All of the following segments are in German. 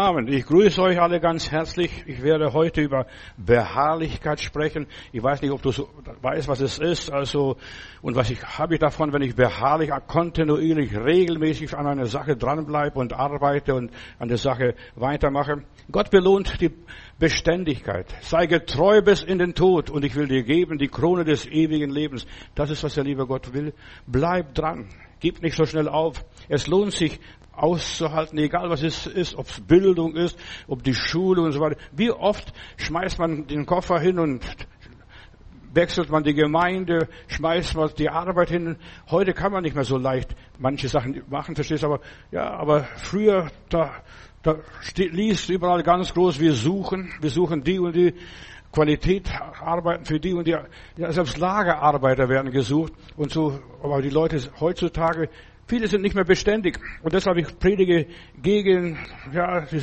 Amen. Ich grüße euch alle ganz herzlich. Ich werde heute über Beharrlichkeit sprechen. Ich weiß nicht, ob du so weißt, was es ist. Also, und was ich habe ich davon, wenn ich beharrlich, kontinuierlich, regelmäßig an einer Sache dranbleibe und arbeite und an der Sache weitermache. Gott belohnt die Beständigkeit. Sei getreu bis in den Tod und ich will dir geben die Krone des ewigen Lebens. Das ist, was der liebe Gott will. Bleib dran. Gib nicht so schnell auf. Es lohnt sich, auszuhalten, egal was es ist, ob es Bildung ist, ob die Schule und so weiter. Wie oft schmeißt man den Koffer hin und wechselt man die Gemeinde, schmeißt man die Arbeit hin. Heute kann man nicht mehr so leicht manche Sachen machen, verstehst du? Aber ja, aber früher da, da steht, liest überall ganz groß: Wir suchen, wir suchen die und die. Qualität arbeiten für die und die. Ja, selbst Lagerarbeiter werden gesucht und so. Aber die Leute heutzutage Viele sind nicht mehr beständig. Und deshalb ich predige gegen ja, die,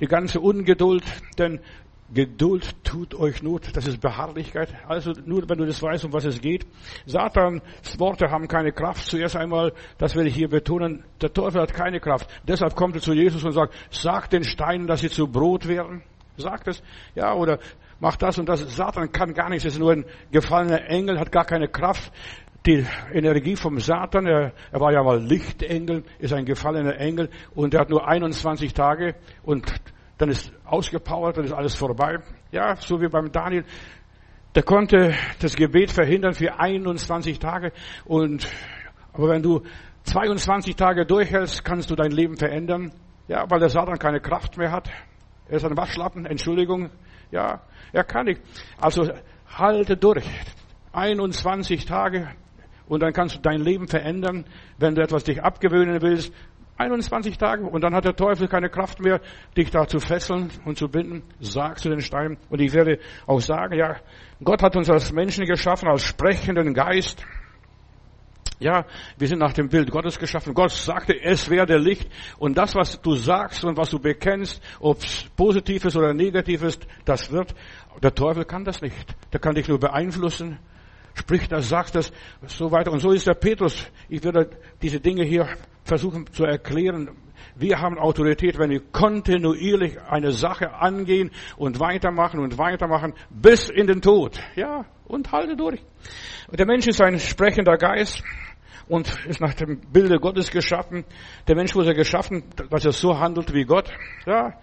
die ganze Ungeduld, denn Geduld tut euch Not, das ist Beharrlichkeit. Also nur wenn du das weißt, um was es geht. Satans Worte haben keine Kraft. Zuerst einmal, das will ich hier betonen, der Teufel hat keine Kraft. Deshalb kommt er zu Jesus und sagt, sag den Steinen, dass sie zu Brot werden. Sagt es. Ja, oder mach das und das. Satan kann gar nichts. Ist nur ein gefallener Engel, hat gar keine Kraft die Energie vom Satan. Er, er war ja mal Lichtengel, ist ein gefallener Engel und er hat nur 21 Tage und dann ist ausgepowert, dann ist alles vorbei. Ja, so wie beim Daniel. Der konnte das Gebet verhindern für 21 Tage und, aber wenn du 22 Tage durchhältst, kannst du dein Leben verändern. Ja, weil der Satan keine Kraft mehr hat. Er ist ein Waschlappen, Entschuldigung. Ja, er kann nicht. Also halte durch. 21 Tage und dann kannst du dein Leben verändern, wenn du etwas dich abgewöhnen willst. 21 Tage und dann hat der Teufel keine Kraft mehr, dich da zu fesseln und zu binden. Sag zu den Steinen. Und ich werde auch sagen, ja, Gott hat uns als Menschen geschaffen, als sprechenden Geist. Ja, wir sind nach dem Bild Gottes geschaffen. Gott sagte, es werde Licht. Und das, was du sagst und was du bekennst, ob es positiv ist oder negativ ist, das wird. Der Teufel kann das nicht. Der kann dich nur beeinflussen spricht das, sagt das, so weiter. Und so ist der Petrus. Ich werde diese Dinge hier versuchen zu erklären. Wir haben Autorität, wenn wir kontinuierlich eine Sache angehen und weitermachen und weitermachen bis in den Tod. Ja, und halte durch. Der Mensch ist ein sprechender Geist und ist nach dem Bilde Gottes geschaffen. Der Mensch wurde geschaffen, dass er so handelt wie Gott. Ja,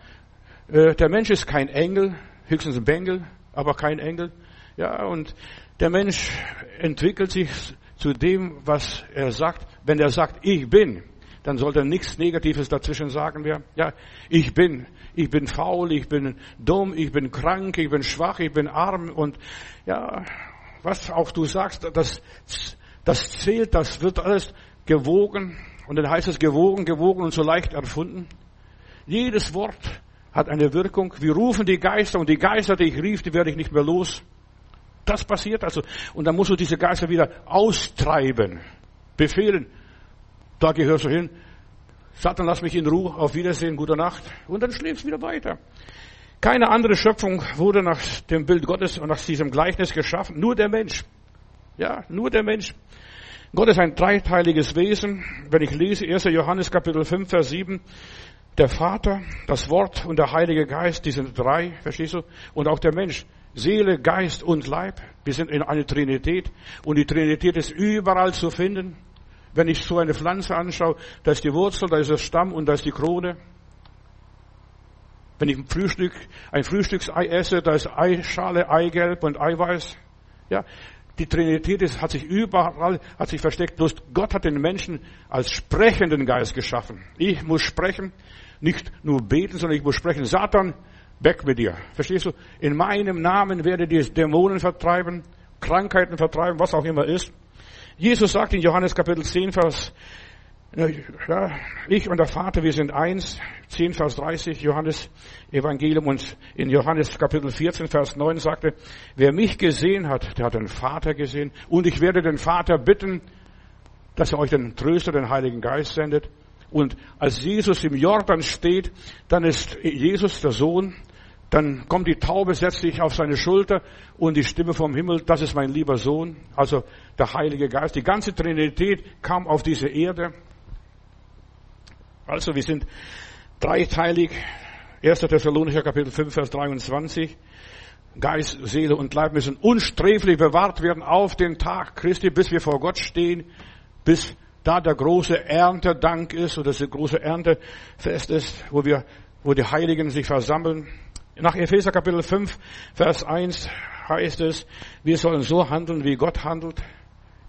äh, der Mensch ist kein Engel, höchstens ein Bengel, aber kein Engel. Ja, und der Mensch entwickelt sich zu dem, was er sagt. Wenn er sagt, ich bin, dann sollte er nichts Negatives dazwischen sagen. Wir, ja, ich bin, ich bin faul, ich bin dumm, ich bin krank, ich bin schwach, ich bin arm und ja, was auch du sagst, das, das zählt, das wird alles gewogen und dann heißt es gewogen, gewogen und so leicht erfunden. Jedes Wort hat eine Wirkung. Wir rufen die Geister und die Geister, die ich rief, die werde ich nicht mehr los. Das passiert also. Und dann musst du diese Geister wieder austreiben, befehlen. Da gehörst du hin. Satan, lass mich in Ruhe. Auf Wiedersehen, gute Nacht. Und dann schläfst du wieder weiter. Keine andere Schöpfung wurde nach dem Bild Gottes und nach diesem Gleichnis geschaffen. Nur der Mensch. Ja, nur der Mensch. Gott ist ein dreiteiliges Wesen. Wenn ich lese 1. Johannes Kapitel 5, Vers 7, der Vater, das Wort und der Heilige Geist, die sind drei, verstehst du? Und auch der Mensch. Seele, Geist und Leib. Wir sind in einer Trinität und die Trinität ist überall zu finden. Wenn ich so eine Pflanze anschaue, da ist die Wurzel, da ist der Stamm und da ist die Krone. Wenn ich ein Frühstück, ein Frühstücksei esse, da ist Eischale, Eigelb und Eiweiß. Ja, die Trinität hat sich überall, hat sich versteckt. Bloß Gott hat den Menschen als sprechenden Geist geschaffen. Ich muss sprechen, nicht nur beten, sondern ich muss sprechen. Satan, Weg mit dir. Verstehst du? In meinem Namen werde die Dämonen vertreiben, Krankheiten vertreiben, was auch immer ist. Jesus sagt in Johannes Kapitel 10, Vers, ich und der Vater, wir sind eins. 10, Vers 30, Johannes Evangelium und in Johannes Kapitel 14, Vers 9 sagte, wer mich gesehen hat, der hat den Vater gesehen. Und ich werde den Vater bitten, dass er euch den Tröster, den Heiligen Geist sendet. Und als Jesus im Jordan steht, dann ist Jesus der Sohn dann kommt die Taube, setzt sich auf seine Schulter und die Stimme vom Himmel, das ist mein lieber Sohn, also der Heilige Geist. Die ganze Trinität kam auf diese Erde. Also wir sind dreiteilig. 1. Thessalonicher Kapitel 5, Vers 23. Geist, Seele und Leib müssen unsträflich bewahrt werden auf den Tag Christi, bis wir vor Gott stehen, bis da der große Erntedank ist oder das große Erntefest ist, wo wir, wo die Heiligen sich versammeln. Nach Epheser Kapitel 5, Vers 1 heißt es, wir sollen so handeln, wie Gott handelt.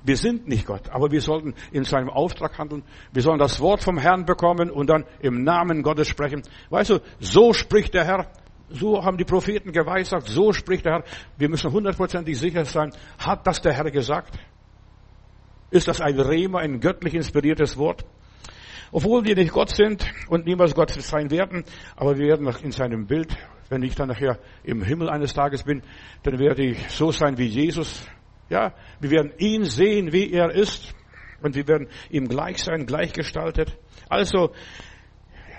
Wir sind nicht Gott, aber wir sollten in seinem Auftrag handeln. Wir sollen das Wort vom Herrn bekommen und dann im Namen Gottes sprechen. Weißt du, so spricht der Herr. So haben die Propheten geweissagt. So spricht der Herr. Wir müssen hundertprozentig sicher sein. Hat das der Herr gesagt? Ist das ein Rema, ein göttlich inspiriertes Wort? Obwohl wir nicht Gott sind und niemals Gott sein werden, aber wir werden in seinem Bild, wenn ich dann nachher im Himmel eines Tages bin, dann werde ich so sein wie Jesus. Ja, wir werden ihn sehen, wie er ist und wir werden ihm gleich sein, gleichgestaltet. Also,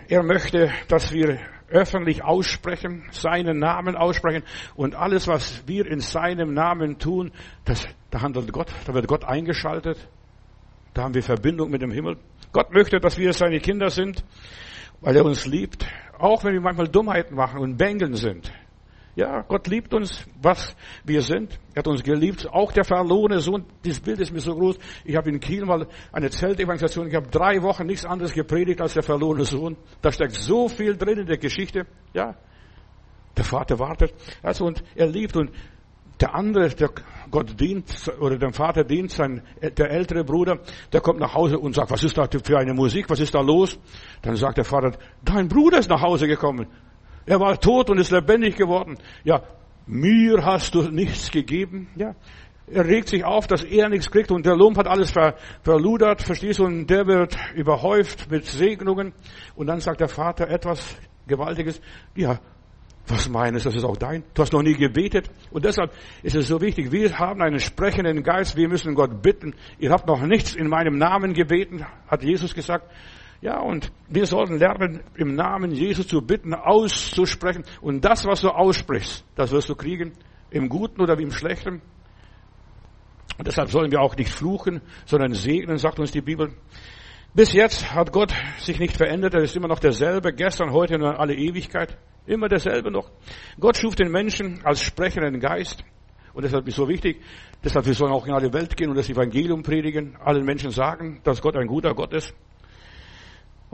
er möchte, dass wir öffentlich aussprechen, seinen Namen aussprechen und alles, was wir in seinem Namen tun, das, da handelt Gott, da wird Gott eingeschaltet. Da haben wir Verbindung mit dem Himmel. Gott möchte, dass wir seine Kinder sind, weil er uns liebt, auch wenn wir manchmal Dummheiten machen und Bängeln sind. Ja, Gott liebt uns, was wir sind. Er hat uns geliebt. Auch der verlorene Sohn, dieses Bild ist mir so groß. Ich habe in Kiel mal eine Zeltevangelisation, ich habe drei Wochen nichts anderes gepredigt als der verlorene Sohn. Da steckt so viel drin in der Geschichte. Ja, der Vater wartet. Also, und er liebt und der andere, der Gott dient, oder dem Vater dient, sein, der ältere Bruder, der kommt nach Hause und sagt, was ist da für eine Musik, was ist da los? Dann sagt der Vater, dein Bruder ist nach Hause gekommen. Er war tot und ist lebendig geworden. Ja, mir hast du nichts gegeben. Ja, er regt sich auf, dass er nichts kriegt und der Lump hat alles ver, verludert, verstehst du, und der wird überhäuft mit Segnungen. Und dann sagt der Vater etwas Gewaltiges. Ja, was meinst du, das ist auch dein? Du hast noch nie gebetet. Und deshalb ist es so wichtig, wir haben einen sprechenden Geist, wir müssen Gott bitten. Ihr habt noch nichts in meinem Namen gebeten, hat Jesus gesagt. Ja, und wir sollten lernen, im Namen Jesus zu bitten, auszusprechen. Und das, was du aussprichst, das wirst du kriegen, im Guten oder im Schlechten. Und deshalb sollen wir auch nicht fluchen, sondern segnen, sagt uns die Bibel. Bis jetzt hat Gott sich nicht verändert. Er ist immer noch derselbe, gestern, heute und in alle Ewigkeit. Immer derselbe noch. Gott schuf den Menschen als sprechenden Geist. Und deshalb ist so wichtig, deshalb wir sollen auch in alle Welt gehen und das Evangelium predigen, allen Menschen sagen, dass Gott ein guter Gott ist.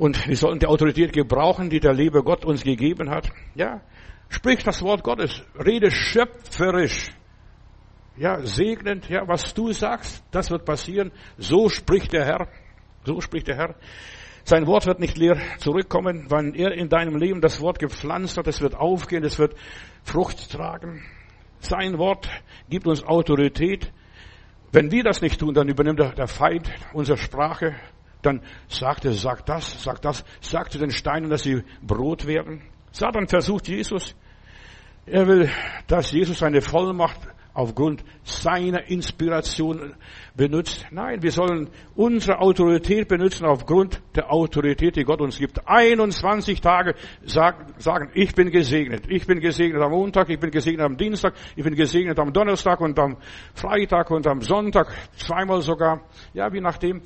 Und wir sollten die Autorität gebrauchen, die der liebe Gott uns gegeben hat. Ja, sprich das Wort Gottes, rede schöpferisch. Ja, segnend, ja, was du sagst, das wird passieren. So spricht der Herr. So spricht der Herr. Sein Wort wird nicht leer zurückkommen, weil er in deinem Leben das Wort gepflanzt hat. Es wird aufgehen, es wird Frucht tragen. Sein Wort gibt uns Autorität. Wenn wir das nicht tun, dann übernimmt der Feind unsere Sprache, dann sagt er, sagt das, sagt das, sagt zu den Steinen, dass sie Brot werden. Satan versucht Jesus. Er will, dass Jesus seine Vollmacht aufgrund seiner Inspiration benutzt. Nein, wir sollen unsere Autorität benutzen aufgrund der Autorität, die Gott uns gibt. 21 Tage sagen, sagen, ich bin gesegnet. Ich bin gesegnet am Montag, ich bin gesegnet am Dienstag, ich bin gesegnet am Donnerstag und am Freitag und am Sonntag, zweimal sogar. Ja, wie nachdem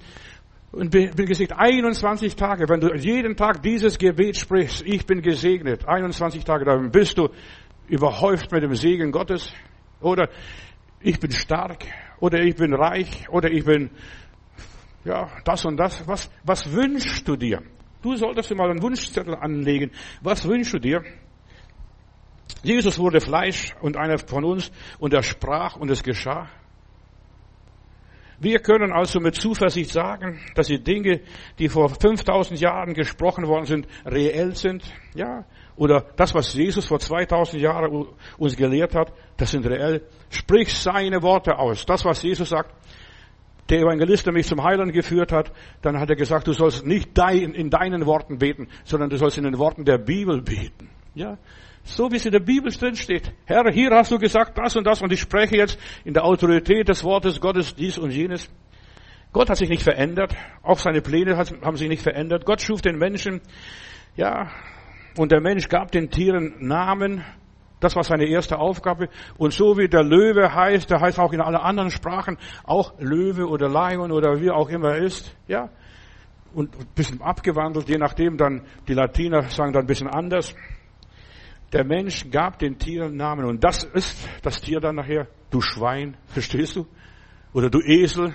und bin gesegnet. 21 Tage, wenn du jeden Tag dieses Gebet sprichst, ich bin gesegnet, 21 Tage, dann bist du überhäuft mit dem Segen Gottes. Oder ich bin stark, oder ich bin reich, oder ich bin, ja, das und das. Was, was wünschst du dir? Du solltest dir mal einen Wunschzettel anlegen. Was wünschst du dir? Jesus wurde Fleisch und einer von uns und er sprach und es geschah. Wir können also mit Zuversicht sagen, dass die Dinge, die vor 5000 Jahren gesprochen worden sind, reell sind. Ja, oder das, was Jesus vor 2000 Jahren uns gelehrt hat, das sind reell. Sprich seine Worte aus. Das, was Jesus sagt. Der Evangelist, der mich zum Heiland geführt hat, dann hat er gesagt, du sollst nicht in deinen Worten beten, sondern du sollst in den Worten der Bibel beten. Ja, so wie es in der Bibel drin steht. Herr, hier hast du gesagt das und das und ich spreche jetzt in der Autorität des Wortes Gottes dies und jenes. Gott hat sich nicht verändert. Auch seine Pläne haben sich nicht verändert. Gott schuf den Menschen. Ja, und der Mensch gab den Tieren Namen. Das war seine erste Aufgabe. Und so wie der Löwe heißt, der heißt auch in allen anderen Sprachen auch Löwe oder Lion oder wie auch immer er ist. Ja. Und ein bisschen abgewandelt, je nachdem dann, die Latiner sagen dann ein bisschen anders. Der Mensch gab den Tieren Namen und das ist das Tier dann nachher, du Schwein, verstehst du? Oder du Esel.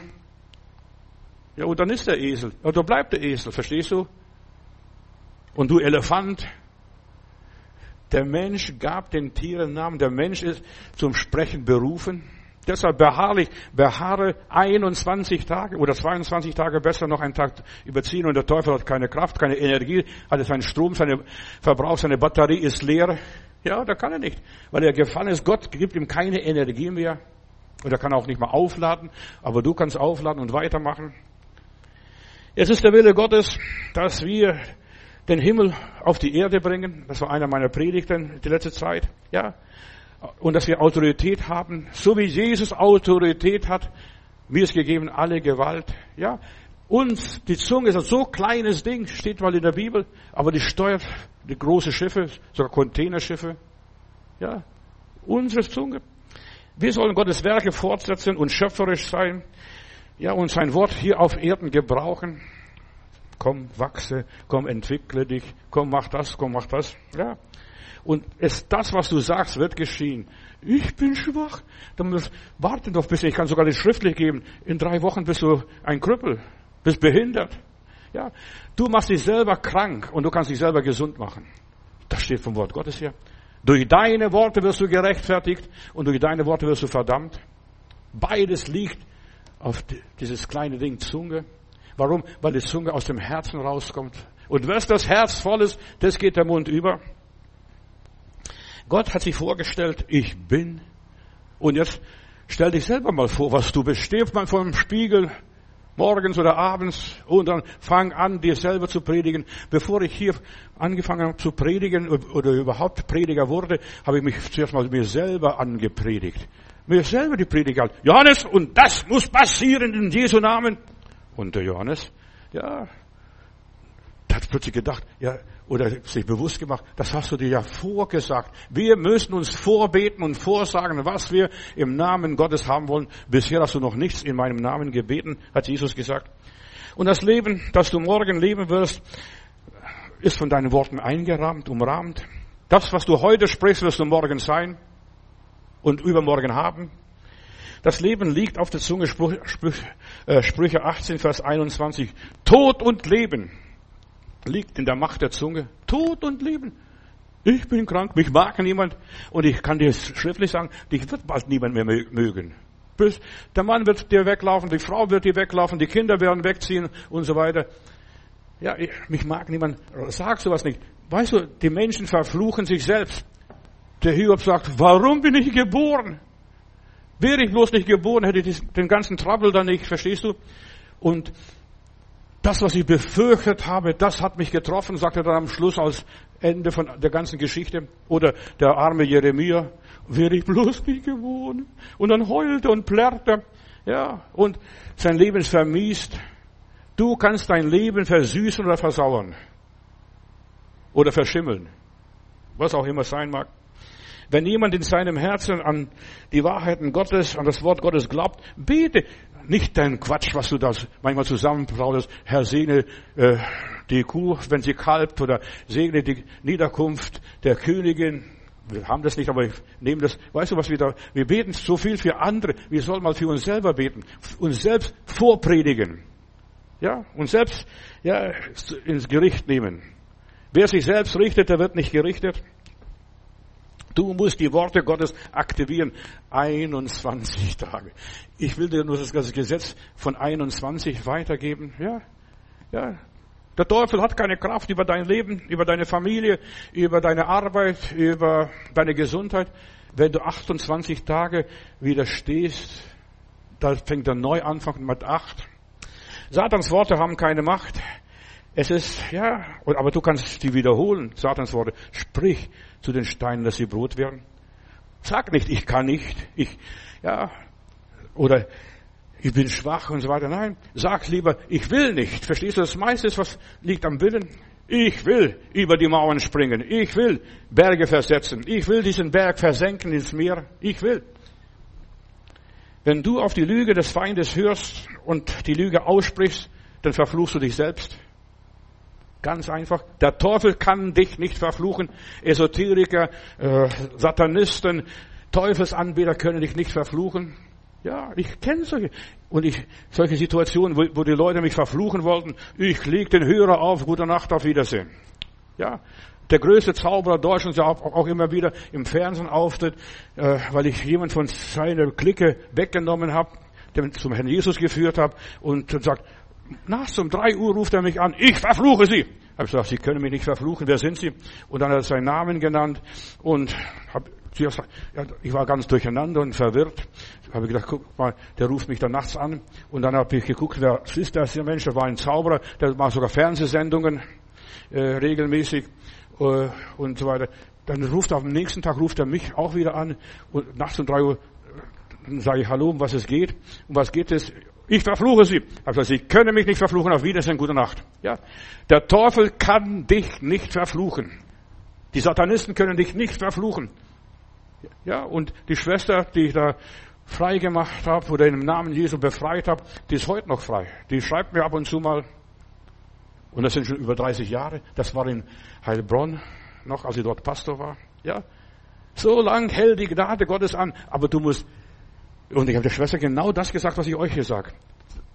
Ja, und dann ist der Esel. Oder bleibt der Esel, verstehst du? Und du Elefant. Der Mensch gab den Tieren Namen. Der Mensch ist zum Sprechen berufen. Deshalb beharrlich, beharre 21 Tage oder 22 Tage besser noch einen Tag überziehen und der Teufel hat keine Kraft, keine Energie, hat seinen Strom, seine Verbrauch, seine Batterie ist leer. Ja, da kann er nicht, weil er gefallen ist. Gott gibt ihm keine Energie mehr und er kann auch nicht mehr aufladen, aber du kannst aufladen und weitermachen. Es ist der Wille Gottes, dass wir den Himmel auf die Erde bringen. Das war einer meiner Predigten die letzte Zeit. Ja, und dass wir Autorität haben, so wie Jesus Autorität hat, mir ist gegeben alle Gewalt. Ja, uns, die Zunge ist ein so kleines Ding, steht mal in der Bibel, aber die steuert die große Schiffe, sogar Containerschiffe. Ja, unsere Zunge. Wir sollen Gottes Werke fortsetzen und schöpferisch sein. Ja, und sein Wort hier auf Erden gebrauchen. Komm, wachse, komm, entwickle dich, komm, mach das, komm, mach das. Ja. Und es, das, was du sagst, wird geschehen. Ich bin schwach. Dann musst, warte doch bis ich kann sogar das schriftlich geben. In drei Wochen bist du ein Krüppel, bist behindert. Ja, du machst dich selber krank und du kannst dich selber gesund machen. Das steht vom Wort Gottes her. Durch deine Worte wirst du gerechtfertigt und durch deine Worte wirst du verdammt. Beides liegt auf dieses kleine Ding Zunge. Warum? Weil die Zunge aus dem Herzen rauskommt. Und was das Herz voll ist, das geht der Mund über. Gott hat sich vorgestellt, ich bin. Und jetzt stell dich selber mal vor, was du bist. Steh mal vor dem Spiegel, morgens oder abends, und dann fang an, dir selber zu predigen. Bevor ich hier angefangen habe zu predigen oder überhaupt Prediger wurde, habe ich mich zuerst mal mir selber angepredigt. Mir selber die Prediger. Johannes, und das muss passieren in Jesu Namen. Und der Johannes, ja, hat plötzlich gedacht, ja, oder sich bewusst gemacht, das hast du dir ja vorgesagt. Wir müssen uns vorbeten und vorsagen, was wir im Namen Gottes haben wollen. Bisher hast du noch nichts in meinem Namen gebeten, hat Jesus gesagt. Und das Leben, das du morgen leben wirst, ist von deinen Worten eingerahmt, umrahmt. Das, was du heute sprichst, wirst du morgen sein und übermorgen haben. Das Leben liegt auf der Zunge, äh, Sprüche 18, Vers 21. Tod und Leben liegt in der Macht der Zunge. Tod und Leben. Ich bin krank, mich mag niemand. Und ich kann dir schriftlich sagen, dich wird bald niemand mehr mögen. Der Mann wird dir weglaufen, die Frau wird dir weglaufen, die Kinder werden wegziehen und so weiter. Ja, ich, mich mag niemand. Sag sowas nicht. Weißt du, die Menschen verfluchen sich selbst. Der Hiob sagt, warum bin ich geboren? Wäre ich bloß nicht geboren, hätte ich den ganzen Trouble dann nicht, verstehst du? Und das, was ich befürchtet habe, das hat mich getroffen, sagt er dann am Schluss als Ende von der ganzen Geschichte. Oder der arme Jeremia, wäre ich bloß nicht gewohnt. Und dann heulte und plärrte, ja, und sein Leben ist vermiest. Du kannst dein Leben versüßen oder versauern. Oder verschimmeln. Was auch immer sein mag. Wenn jemand in seinem Herzen an die Wahrheiten Gottes, an das Wort Gottes glaubt, bete. Nicht dein Quatsch, was du da manchmal zusammenbrautest. Herr, segne äh, die Kuh, wenn sie kalbt, oder segne die Niederkunft der Königin. Wir haben das nicht, aber ich nehme das. Weißt du, was wir da, wir beten so viel für andere. Wir sollen mal für uns selber beten. Uns selbst vorpredigen. Ja, uns selbst, ja, ins Gericht nehmen. Wer sich selbst richtet, der wird nicht gerichtet. Du musst die Worte Gottes aktivieren. 21 Tage. Ich will dir nur das Gesetz von 21 weitergeben. Ja, ja. Der Teufel hat keine Kraft über dein Leben, über deine Familie, über deine Arbeit, über deine Gesundheit. Wenn du 28 Tage widerstehst, da fängt der Neuanfang mit 8. Satans Worte haben keine Macht. Es ist, ja, aber du kannst die wiederholen, Satans Worte. Sprich zu den Steinen, dass sie Brot werden. Sag nicht, ich kann nicht, ich, ja, oder ich bin schwach und so weiter. Nein, sag lieber, ich will nicht. Verstehst du, das meiste ist, was liegt am Willen. Ich will über die Mauern springen. Ich will Berge versetzen. Ich will diesen Berg versenken ins Meer. Ich will. Wenn du auf die Lüge des Feindes hörst und die Lüge aussprichst, dann verfluchst du dich selbst. Ganz einfach. Der Teufel kann dich nicht verfluchen. Esoteriker, äh, Satanisten, Teufelsanbeter können dich nicht verfluchen. Ja, ich kenne solche, und ich, solche Situationen, wo, wo die Leute mich verfluchen wollten. Ich leg den Hörer auf, gute Nacht, auf Wiedersehen. Ja, der größte Zauberer Deutschlands, der auch, auch immer wieder im Fernsehen auftritt, äh, weil ich jemand von seiner Clique weggenommen habe, den zum Herrn Jesus geführt habe und sagt, nachts um drei Uhr ruft er mich an, ich verfluche Sie. Ich habe gesagt, Sie können mich nicht verfluchen, wer sind Sie? Und dann hat er seinen Namen genannt und hab, ich war ganz durcheinander und verwirrt. Ich habe gedacht, guck mal, der ruft mich dann nachts an. Und dann habe ich geguckt, wer ist das, der Mensch? Der war ein Zauberer, der macht sogar Fernsehsendungen äh, regelmäßig äh, und so weiter. Dann ruft er am nächsten Tag ruft er mich auch wieder an und nachts um drei Uhr dann sage ich Hallo, um was es geht. Um was geht es? Ich verfluche sie. Also sie können mich nicht verfluchen. Auf Wiedersehen, gute Nacht. Ja, der Teufel kann dich nicht verfluchen. Die Satanisten können dich nicht verfluchen. Ja, und die Schwester, die ich da frei gemacht habe oder im Namen Jesu befreit habe, die ist heute noch frei. Die schreibt mir ab und zu mal, und das sind schon über 30 Jahre, das war in Heilbronn noch, als ich dort Pastor war. Ja, so lang hält die Gnade Gottes an, aber du musst, und ich habe der Schwester genau das gesagt, was ich euch hier sage.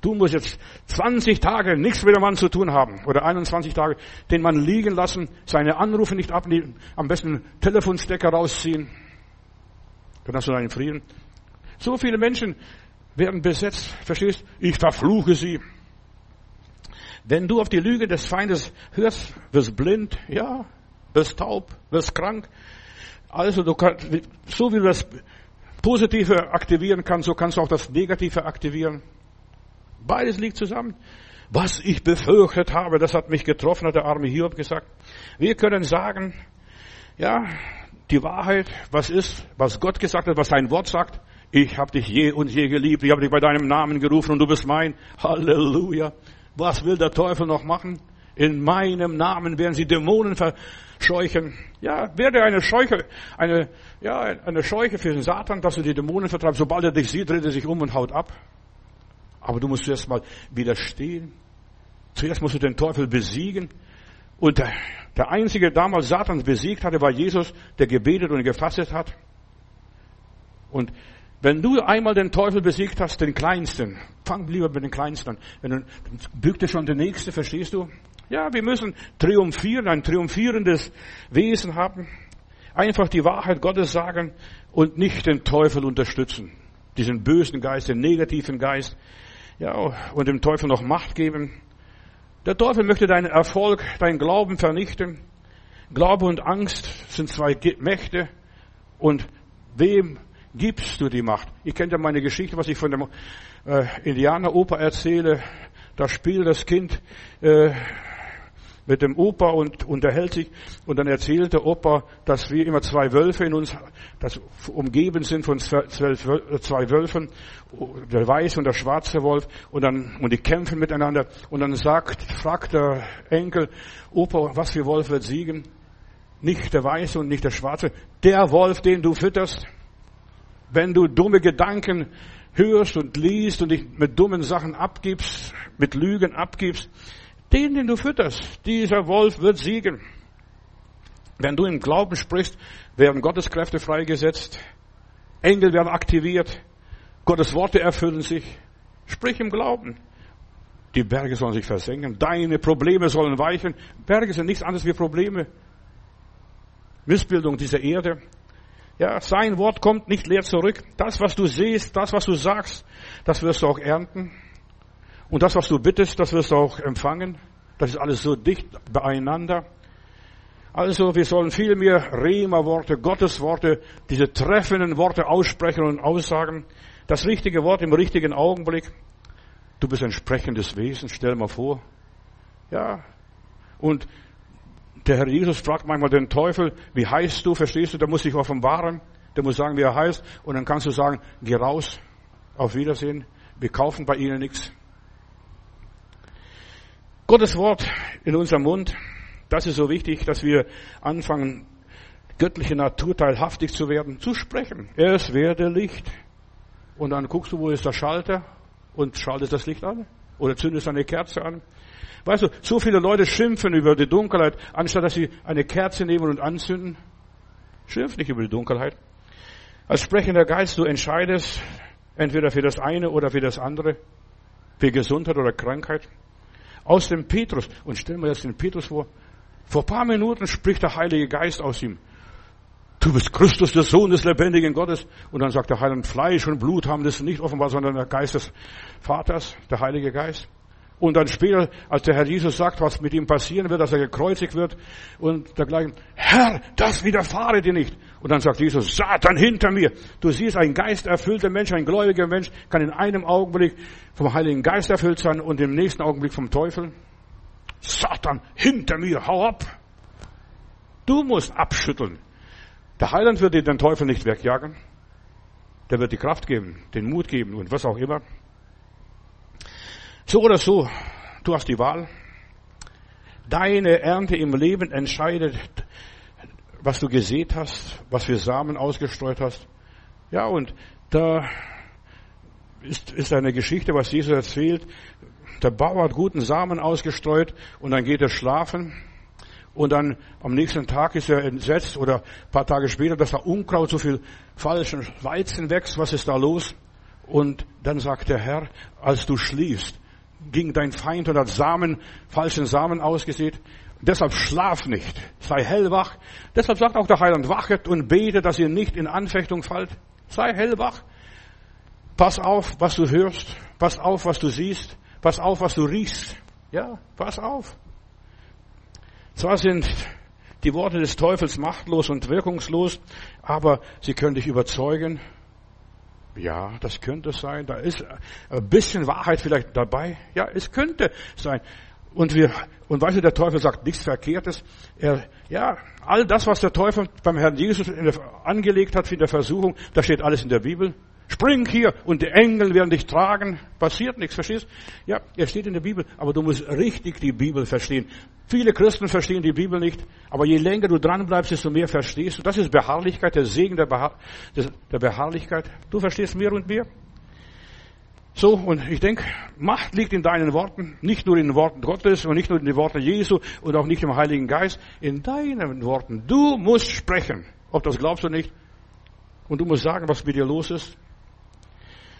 Du musst jetzt 20 Tage nichts mit dem Mann zu tun haben oder 21 Tage den Mann liegen lassen, seine Anrufe nicht abnehmen, am besten Telefonstecker rausziehen. Dann hast du deinen Frieden. So viele Menschen werden besetzt, verstehst? Ich verfluche sie. Wenn du auf die Lüge des Feindes hörst, wirst blind, ja, wirst taub, wirst krank. Also du kannst, so wie du das Positive aktivieren kannst, so kannst du auch das Negative aktivieren. Beides liegt zusammen. Was ich befürchtet habe, das hat mich getroffen, hat der arme Hiob gesagt. Wir können sagen, ja, die Wahrheit, was ist, was Gott gesagt hat, was sein Wort sagt. Ich habe dich je und je geliebt, ich habe dich bei deinem Namen gerufen und du bist mein. Halleluja. Was will der Teufel noch machen? In meinem Namen werden sie Dämonen verscheuchen. Ja, werde eine Scheuche, eine, ja, eine Scheuche für den Satan, dass du die Dämonen vertreibst. Sobald er dich sieht, dreht er sich um und haut ab. Aber du musst zuerst mal widerstehen. Zuerst musst du den Teufel besiegen. Und der, der einzige damals Satan besiegt hatte, war Jesus, der gebetet und gefastet hat. Und wenn du einmal den Teufel besiegt hast, den Kleinsten, fang lieber mit den Kleinsten an. Wenn du, bügt er schon der Nächste, verstehst du? Ja, wir müssen triumphieren, ein triumphierendes Wesen haben. Einfach die Wahrheit Gottes sagen und nicht den Teufel unterstützen. Diesen bösen Geist, den negativen Geist. Ja, und dem Teufel noch Macht geben. Der Teufel möchte deinen Erfolg, deinen Glauben vernichten. Glaube und Angst sind zwei Mächte. Und wem gibst du die Macht? Ich kenne ja meine Geschichte, was ich von der äh, Indianeroper erzähle. Da spielt das Kind äh, mit dem Opa und unterhält sich und dann erzählt der Opa, dass wir immer zwei Wölfe in uns, das umgeben sind von zwölf, zwei Wölfen, der weiße und der schwarze Wolf und dann, und die kämpfen miteinander und dann sagt, fragt der Enkel, Opa, was für Wolf wird siegen? Nicht der weiße und nicht der schwarze, der Wolf, den du fütterst. Wenn du dumme Gedanken hörst und liest und dich mit dummen Sachen abgibst, mit Lügen abgibst, den, den du fütterst, dieser Wolf wird siegen. Wenn du im Glauben sprichst, werden Gottes Kräfte freigesetzt, Engel werden aktiviert, Gottes Worte erfüllen sich. Sprich im Glauben. Die Berge sollen sich versenken, deine Probleme sollen weichen. Berge sind nichts anderes wie Probleme. Missbildung dieser Erde. Ja, sein Wort kommt nicht leer zurück. Das, was du siehst, das, was du sagst, das wirst du auch ernten. Und das, was du bittest, das wirst du auch empfangen. Das ist alles so dicht beieinander. Also, wir sollen viel mehr Rema-Worte, Gottes-Worte, diese treffenden Worte aussprechen und aussagen. Das richtige Wort im richtigen Augenblick. Du bist ein sprechendes Wesen, stell mal vor. Ja. Und der Herr Jesus fragt manchmal den Teufel, wie heißt du, verstehst du? Der muss sich offenbaren. Der muss sagen, wie er heißt. Und dann kannst du sagen, geh raus. Auf Wiedersehen. Wir kaufen bei ihnen nichts. Gottes Wort in unserem Mund, das ist so wichtig, dass wir anfangen, göttliche Natur teilhaftig zu werden, zu sprechen. Es werde Licht. Und dann guckst du, wo ist der Schalter und schaltest das Licht an. Oder zündest eine Kerze an. Weißt du, so viele Leute schimpfen über die Dunkelheit, anstatt dass sie eine Kerze nehmen und anzünden. Schimpf nicht über die Dunkelheit. Als sprechender Geist, du entscheidest entweder für das eine oder für das andere, für Gesundheit oder Krankheit. Aus dem Petrus, und stellen wir jetzt den Petrus vor, vor paar Minuten spricht der Heilige Geist aus ihm. Du bist Christus, der Sohn des lebendigen Gottes. Und dann sagt der Heiland, Fleisch und Blut haben das nicht offenbar, sondern der Geist des Vaters, der Heilige Geist. Und dann später, als der Herr Jesus sagt, was mit ihm passieren wird, dass er gekreuzigt wird und dergleichen, Herr, das widerfahre dir nicht. Und dann sagt Jesus, Satan hinter mir. Du siehst, ein geisterfüllter Mensch, ein gläubiger Mensch kann in einem Augenblick vom Heiligen Geist erfüllt sein und im nächsten Augenblick vom Teufel. Satan hinter mir, hau ab. Du musst abschütteln. Der Heiland wird dir den Teufel nicht wegjagen. Der wird die Kraft geben, den Mut geben und was auch immer. So oder so, du hast die Wahl. Deine Ernte im Leben entscheidet, was du gesät hast, was für Samen ausgestreut hast. Ja, und da ist, ist eine Geschichte, was Jesus erzählt. Der Bauer hat guten Samen ausgestreut und dann geht er schlafen. Und dann am nächsten Tag ist er entsetzt oder paar Tage später, dass da Unkraut, so viel falschen Weizen wächst. Was ist da los? Und dann sagt der Herr, als du schliefst, ging dein Feind hat Samen, falschen Samen ausgesät. Deshalb schlaf nicht, sei hellwach. Deshalb sagt auch der Heiland, wachet und bete, dass ihr nicht in Anfechtung fallt. Sei hellwach. Pass auf, was du hörst. Pass auf, was du siehst. Pass auf, was du riechst. Ja, pass auf. Zwar sind die Worte des Teufels machtlos und wirkungslos, aber sie können dich überzeugen, ja, das könnte sein. Da ist ein bisschen Wahrheit vielleicht dabei. Ja, es könnte sein. Und wir, und weißt du, der Teufel sagt nichts Verkehrtes. Er, ja, all das, was der Teufel beim Herrn Jesus angelegt hat für die Versuchung, da steht alles in der Bibel. Spring hier und die Engel werden dich tragen. Passiert nichts, verstehst? Ja, er steht in der Bibel, aber du musst richtig die Bibel verstehen. Viele Christen verstehen die Bibel nicht, aber je länger du dran bleibst, desto mehr verstehst du. Das ist Beharrlichkeit, der Segen der, Beharr, der Beharrlichkeit. Du verstehst mehr und mehr. So, und ich denke, Macht liegt in deinen Worten, nicht nur in den Worten Gottes und nicht nur in den Worten Jesu und auch nicht im Heiligen Geist, in deinen Worten. Du musst sprechen, ob das glaubst du nicht. Und du musst sagen, was mit dir los ist.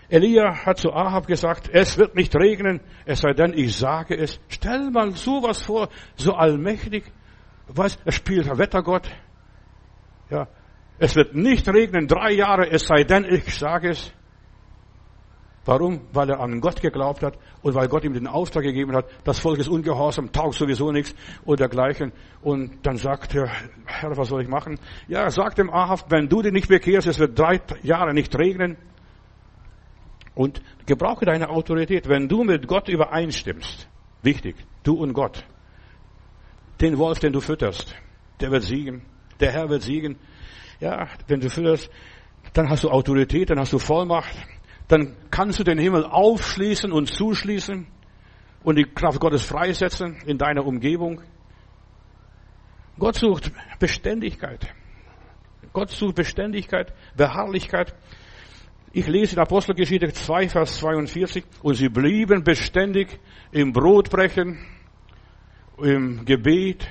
Elia hat zu Ahab gesagt, es wird nicht regnen, es sei denn, ich sage es. Stell mal sowas vor, so allmächtig. Was? Er spielt Wettergott. Ja. Es wird nicht regnen drei Jahre, es sei denn, ich sage es. Warum? Weil er an Gott geglaubt hat und weil Gott ihm den Auftrag gegeben hat, das Volk ist ungehorsam, taugt sowieso nichts und dergleichen. Und dann sagt er, Herr, was soll ich machen? Ja, sagt dem Ahab, wenn du dich nicht bekehrst, es wird drei Jahre nicht regnen. Und gebrauche deine Autorität, wenn du mit Gott übereinstimmst. Wichtig, du und Gott. Den Wolf, den du fütterst, der wird siegen. Der Herr wird siegen. Ja, wenn du fütterst, dann hast du Autorität, dann hast du Vollmacht. Dann kannst du den Himmel aufschließen und zuschließen und die Kraft Gottes freisetzen in deiner Umgebung. Gott sucht Beständigkeit. Gott sucht Beständigkeit, Beharrlichkeit. Ich lese in Apostelgeschichte 2, Vers 42, und sie blieben beständig im Brotbrechen, im Gebet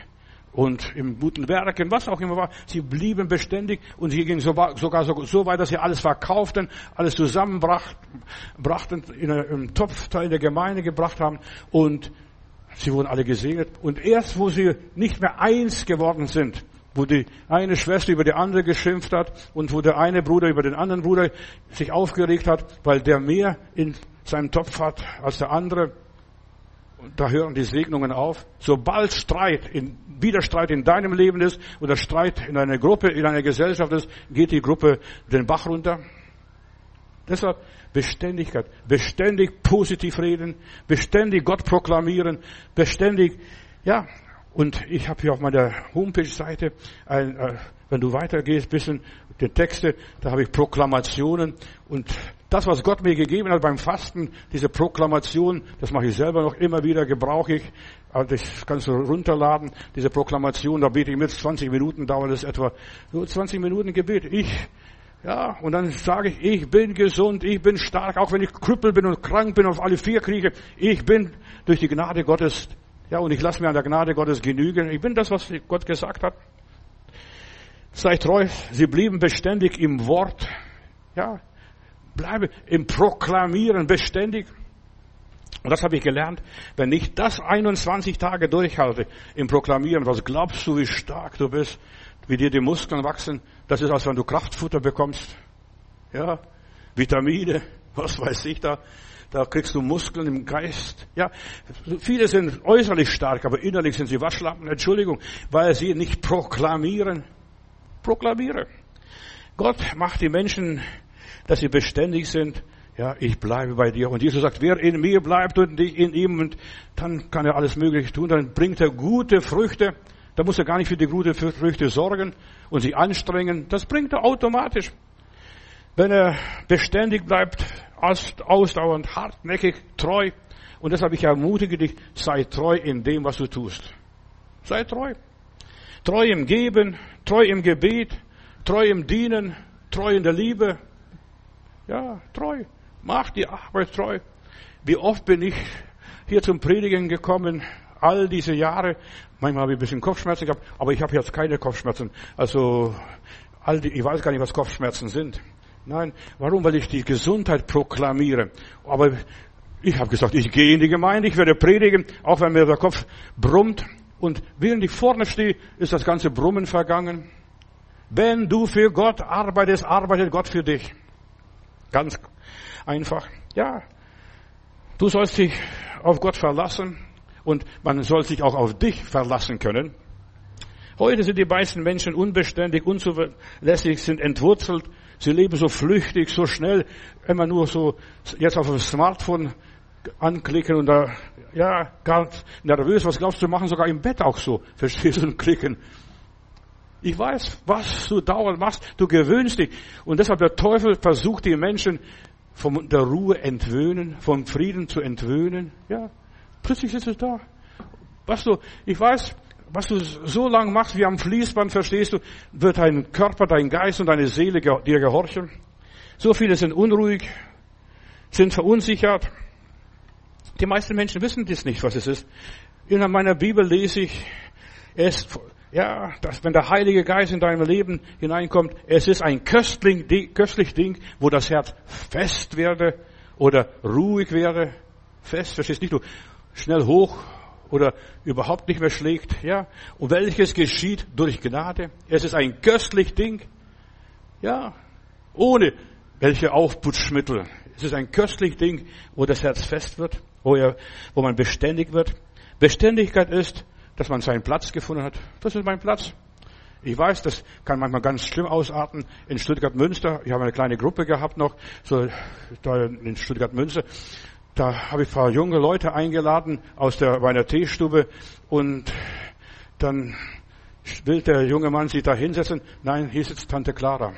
und im guten Werken, was auch immer war. Sie blieben beständig und sie gingen sogar so weit, dass sie alles verkauften, alles zusammenbrachten, in einem Topfteil der Gemeinde gebracht haben und sie wurden alle gesegnet. Und erst wo sie nicht mehr eins geworden sind, wo die eine Schwester über die andere geschimpft hat und wo der eine Bruder über den anderen Bruder sich aufgeregt hat, weil der mehr in seinem Topf hat als der andere. Und da hören die Segnungen auf. Sobald Streit, in, Widerstreit in deinem Leben ist oder Streit in einer Gruppe, in einer Gesellschaft ist, geht die Gruppe den Bach runter. Deshalb Beständigkeit, beständig positiv reden, beständig Gott proklamieren, beständig, ja, und ich habe hier auf meiner Homepage-Seite, äh, wenn du weitergehst, bisschen die Texte, da habe ich Proklamationen. Und das, was Gott mir gegeben hat beim Fasten, diese Proklamation, das mache ich selber noch immer wieder, gebrauche ich. Also das kannst du runterladen, diese Proklamation, da bete ich mit, 20 Minuten dauert es etwa. So 20 Minuten Gebet. Ich Ja, und dann sage ich, ich bin gesund, ich bin stark, auch wenn ich krüppel bin und krank bin und auf alle vier kriege. Ich bin durch die Gnade Gottes, ja, und ich lasse mir an der Gnade Gottes genügen. Ich bin das, was Gott gesagt hat. Sei treu. Sie blieben beständig im Wort. Ja, bleibe im Proklamieren beständig. Und das habe ich gelernt. Wenn ich das 21 Tage durchhalte im Proklamieren, was glaubst du, wie stark du bist, wie dir die Muskeln wachsen? Das ist, als wenn du Kraftfutter bekommst. Ja, Vitamine, was weiß ich da. Da kriegst du Muskeln im Geist. Ja, viele sind äußerlich stark, aber innerlich sind sie Waschlappen. Entschuldigung, weil sie nicht proklamieren. Proklamiere. Gott macht die Menschen, dass sie beständig sind ja, ich bleibe bei dir. Und Jesus sagt, wer in mir bleibt und ich in ihm, und dann kann er alles Mögliche tun. Dann bringt er gute Früchte. Da muss er gar nicht für die gute Früchte sorgen und sich anstrengen. Das bringt er automatisch. Wenn er beständig bleibt, ausdauernd, hartnäckig, treu. Und deshalb ich ermutige dich, sei treu in dem, was du tust. Sei treu. Treu im Geben, treu im Gebet, treu im Dienen, treu in der Liebe. Ja, treu. Mach die Arbeit treu. Wie oft bin ich hier zum Predigen gekommen, all diese Jahre. Manchmal habe ich ein bisschen Kopfschmerzen gehabt, aber ich habe jetzt keine Kopfschmerzen. Also, all die, ich weiß gar nicht, was Kopfschmerzen sind. Nein, warum? Weil ich die Gesundheit proklamiere. Aber ich habe gesagt, ich gehe in die Gemeinde, ich werde predigen, auch wenn mir der Kopf brummt. Und während ich vorne stehe, ist das ganze Brummen vergangen. Wenn du für Gott arbeitest, arbeitet Gott für dich. Ganz einfach. Ja, du sollst dich auf Gott verlassen und man soll sich auch auf dich verlassen können. Heute sind die meisten Menschen unbeständig, unzuverlässig, sind entwurzelt. Sie leben so flüchtig, so schnell, immer nur so jetzt auf dem Smartphone anklicken und da, ja, ganz nervös. Was glaubst du, machen sogar im Bett auch so, verstehst du, und klicken. Ich weiß, was du dauernd machst. Du gewöhnst dich. Und deshalb der Teufel versucht die Menschen von der Ruhe entwöhnen, vom Frieden zu entwöhnen. Ja, plötzlich ist es da. Was du, ich weiß, was du so lange machst wie am Fließband, verstehst du, wird dein Körper, dein Geist und deine Seele dir gehorchen. So viele sind unruhig, sind verunsichert. Die meisten Menschen wissen das nicht, was es ist. In meiner Bibel lese ich, es ja, dass wenn der Heilige Geist in deinem Leben hineinkommt, es ist ein köstlich, köstlich Ding, wo das Herz fest werde oder ruhig werde. Fest, verstehst nicht du? Schnell hoch oder überhaupt nicht mehr schlägt, ja. Und welches geschieht durch Gnade? Es ist ein köstlich Ding, ja. Ohne welche Aufputschmittel. Es ist ein köstlich Ding, wo das Herz fest wird, wo, er, wo man beständig wird. Beständigkeit ist, dass man seinen Platz gefunden hat. Das ist mein Platz. Ich weiß, das kann manchmal ganz schlimm ausarten. In Stuttgart-Münster, ich habe eine kleine Gruppe gehabt noch, so da in Stuttgart-Münster. Da habe ich ein paar junge Leute eingeladen aus der meiner Teestube und dann will der junge Mann sich da hinsetzen. Nein, hier sitzt Tante Clara.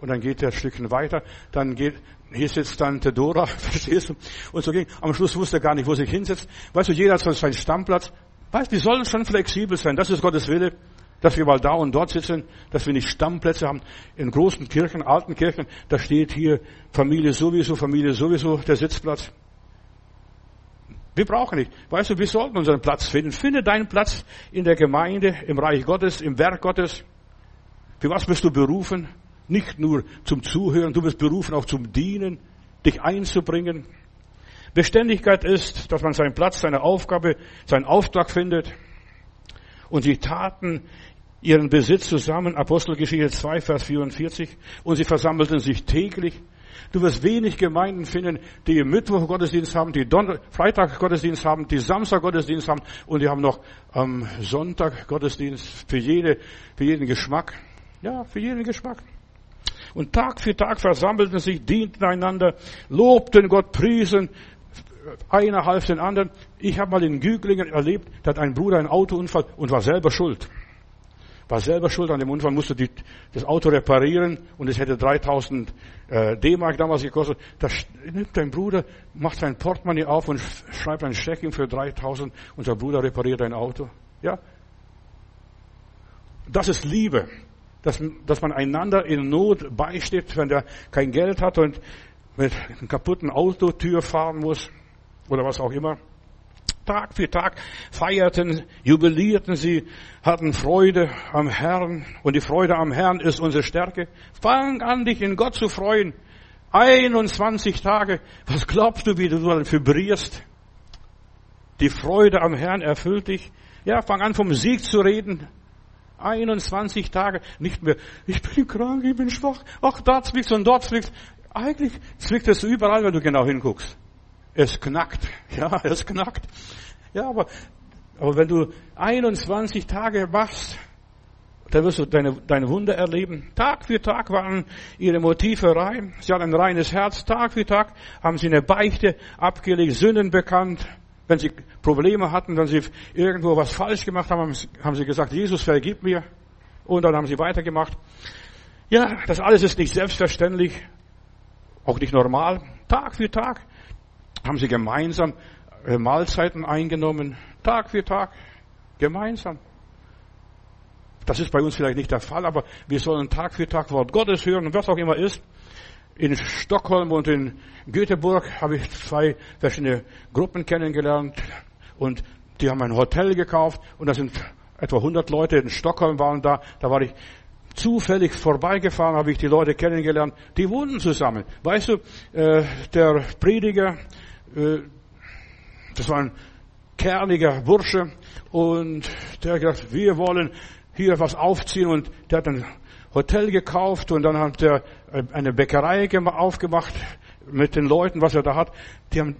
Und dann geht er ein Stückchen weiter. Dann geht, hier sitzt Tante Dora, verstehst du? Und so ging. Am Schluss wusste er gar nicht, wo sich hinsetzt. Weißt du, jeder hat seinen Stammplatz. Weißt, wir sollen schon flexibel sein. Das ist Gottes Wille, dass wir mal da und dort sitzen, dass wir nicht Stammplätze haben. In großen Kirchen, alten Kirchen, da steht hier Familie sowieso, Familie sowieso, der Sitzplatz. Wir brauchen nicht. Weißt du, wir sollten unseren Platz finden. Finde deinen Platz in der Gemeinde, im Reich Gottes, im Werk Gottes. Für was bist du berufen? Nicht nur zum Zuhören, du bist berufen auch zum Dienen, dich einzubringen. Beständigkeit ist, dass man seinen Platz, seine Aufgabe, seinen Auftrag findet und die Taten ihren Besitz zusammen, Apostelgeschichte 2, Vers 44, und sie versammelten sich täglich. Du wirst wenig Gemeinden finden, die Mittwoch Gottesdienst haben, die Freitag Gottesdienst haben, die Samstag Gottesdienst haben und die haben noch am Sonntag Gottesdienst für jede, für jeden Geschmack. Ja, für jeden Geschmack. Und Tag für Tag versammelten sich, dienten einander, lobten Gott, priesen, einer half den anderen. Ich habe mal in Güglingen erlebt, da hat ein Bruder einen Autounfall und war selber schuld. War selber schuld an dem Unfall, musste die, das Auto reparieren und es hätte 3000 äh, D-Mark damals gekostet. Da nimmt dein Bruder, macht sein Portemonnaie auf und schreibt ein Scheck für 3000 und der Bruder repariert ein Auto. Ja? Das ist Liebe. dass, dass man einander in Not beisteht, wenn der kein Geld hat und mit einem kaputten Autotür fahren muss oder was auch immer. Tag für Tag feierten, jubilierten sie, hatten Freude am Herrn und die Freude am Herrn ist unsere Stärke. Fang an, dich in Gott zu freuen. 21 Tage. Was glaubst du, wie du dann vibrierst? Die Freude am Herrn erfüllt dich. Ja, fang an, vom Sieg zu reden. 21 Tage, nicht mehr, ich bin krank, ich bin schwach, ach, da zwickt und dort zwickt. Eigentlich zwickt es überall, wenn du genau hinguckst. Es knackt. Ja, es knackt. Ja, aber, aber wenn du 21 Tage machst, dann wirst du deine, deine Wunder erleben. Tag für Tag waren ihre Motive rein. Sie hatten ein reines Herz. Tag für Tag haben sie eine Beichte abgelegt, Sünden bekannt. Wenn sie Probleme hatten, wenn sie irgendwo was falsch gemacht haben, haben sie gesagt, Jesus, vergib mir. Und dann haben sie weitergemacht. Ja, das alles ist nicht selbstverständlich, auch nicht normal. Tag für Tag haben sie gemeinsam äh, Mahlzeiten eingenommen, Tag für Tag, gemeinsam. Das ist bei uns vielleicht nicht der Fall, aber wir sollen Tag für Tag Wort Gottes hören was auch immer ist. In Stockholm und in Göteborg habe ich zwei verschiedene Gruppen kennengelernt und die haben ein Hotel gekauft und da sind etwa 100 Leute in Stockholm waren da. Da war ich zufällig vorbeigefahren, habe ich die Leute kennengelernt. Die wohnen zusammen. Weißt du, äh, der Prediger das war ein kerniger Bursche und der hat gesagt, wir wollen hier was aufziehen und der hat ein Hotel gekauft und dann hat er eine Bäckerei aufgemacht mit den Leuten, was er da hat. Die haben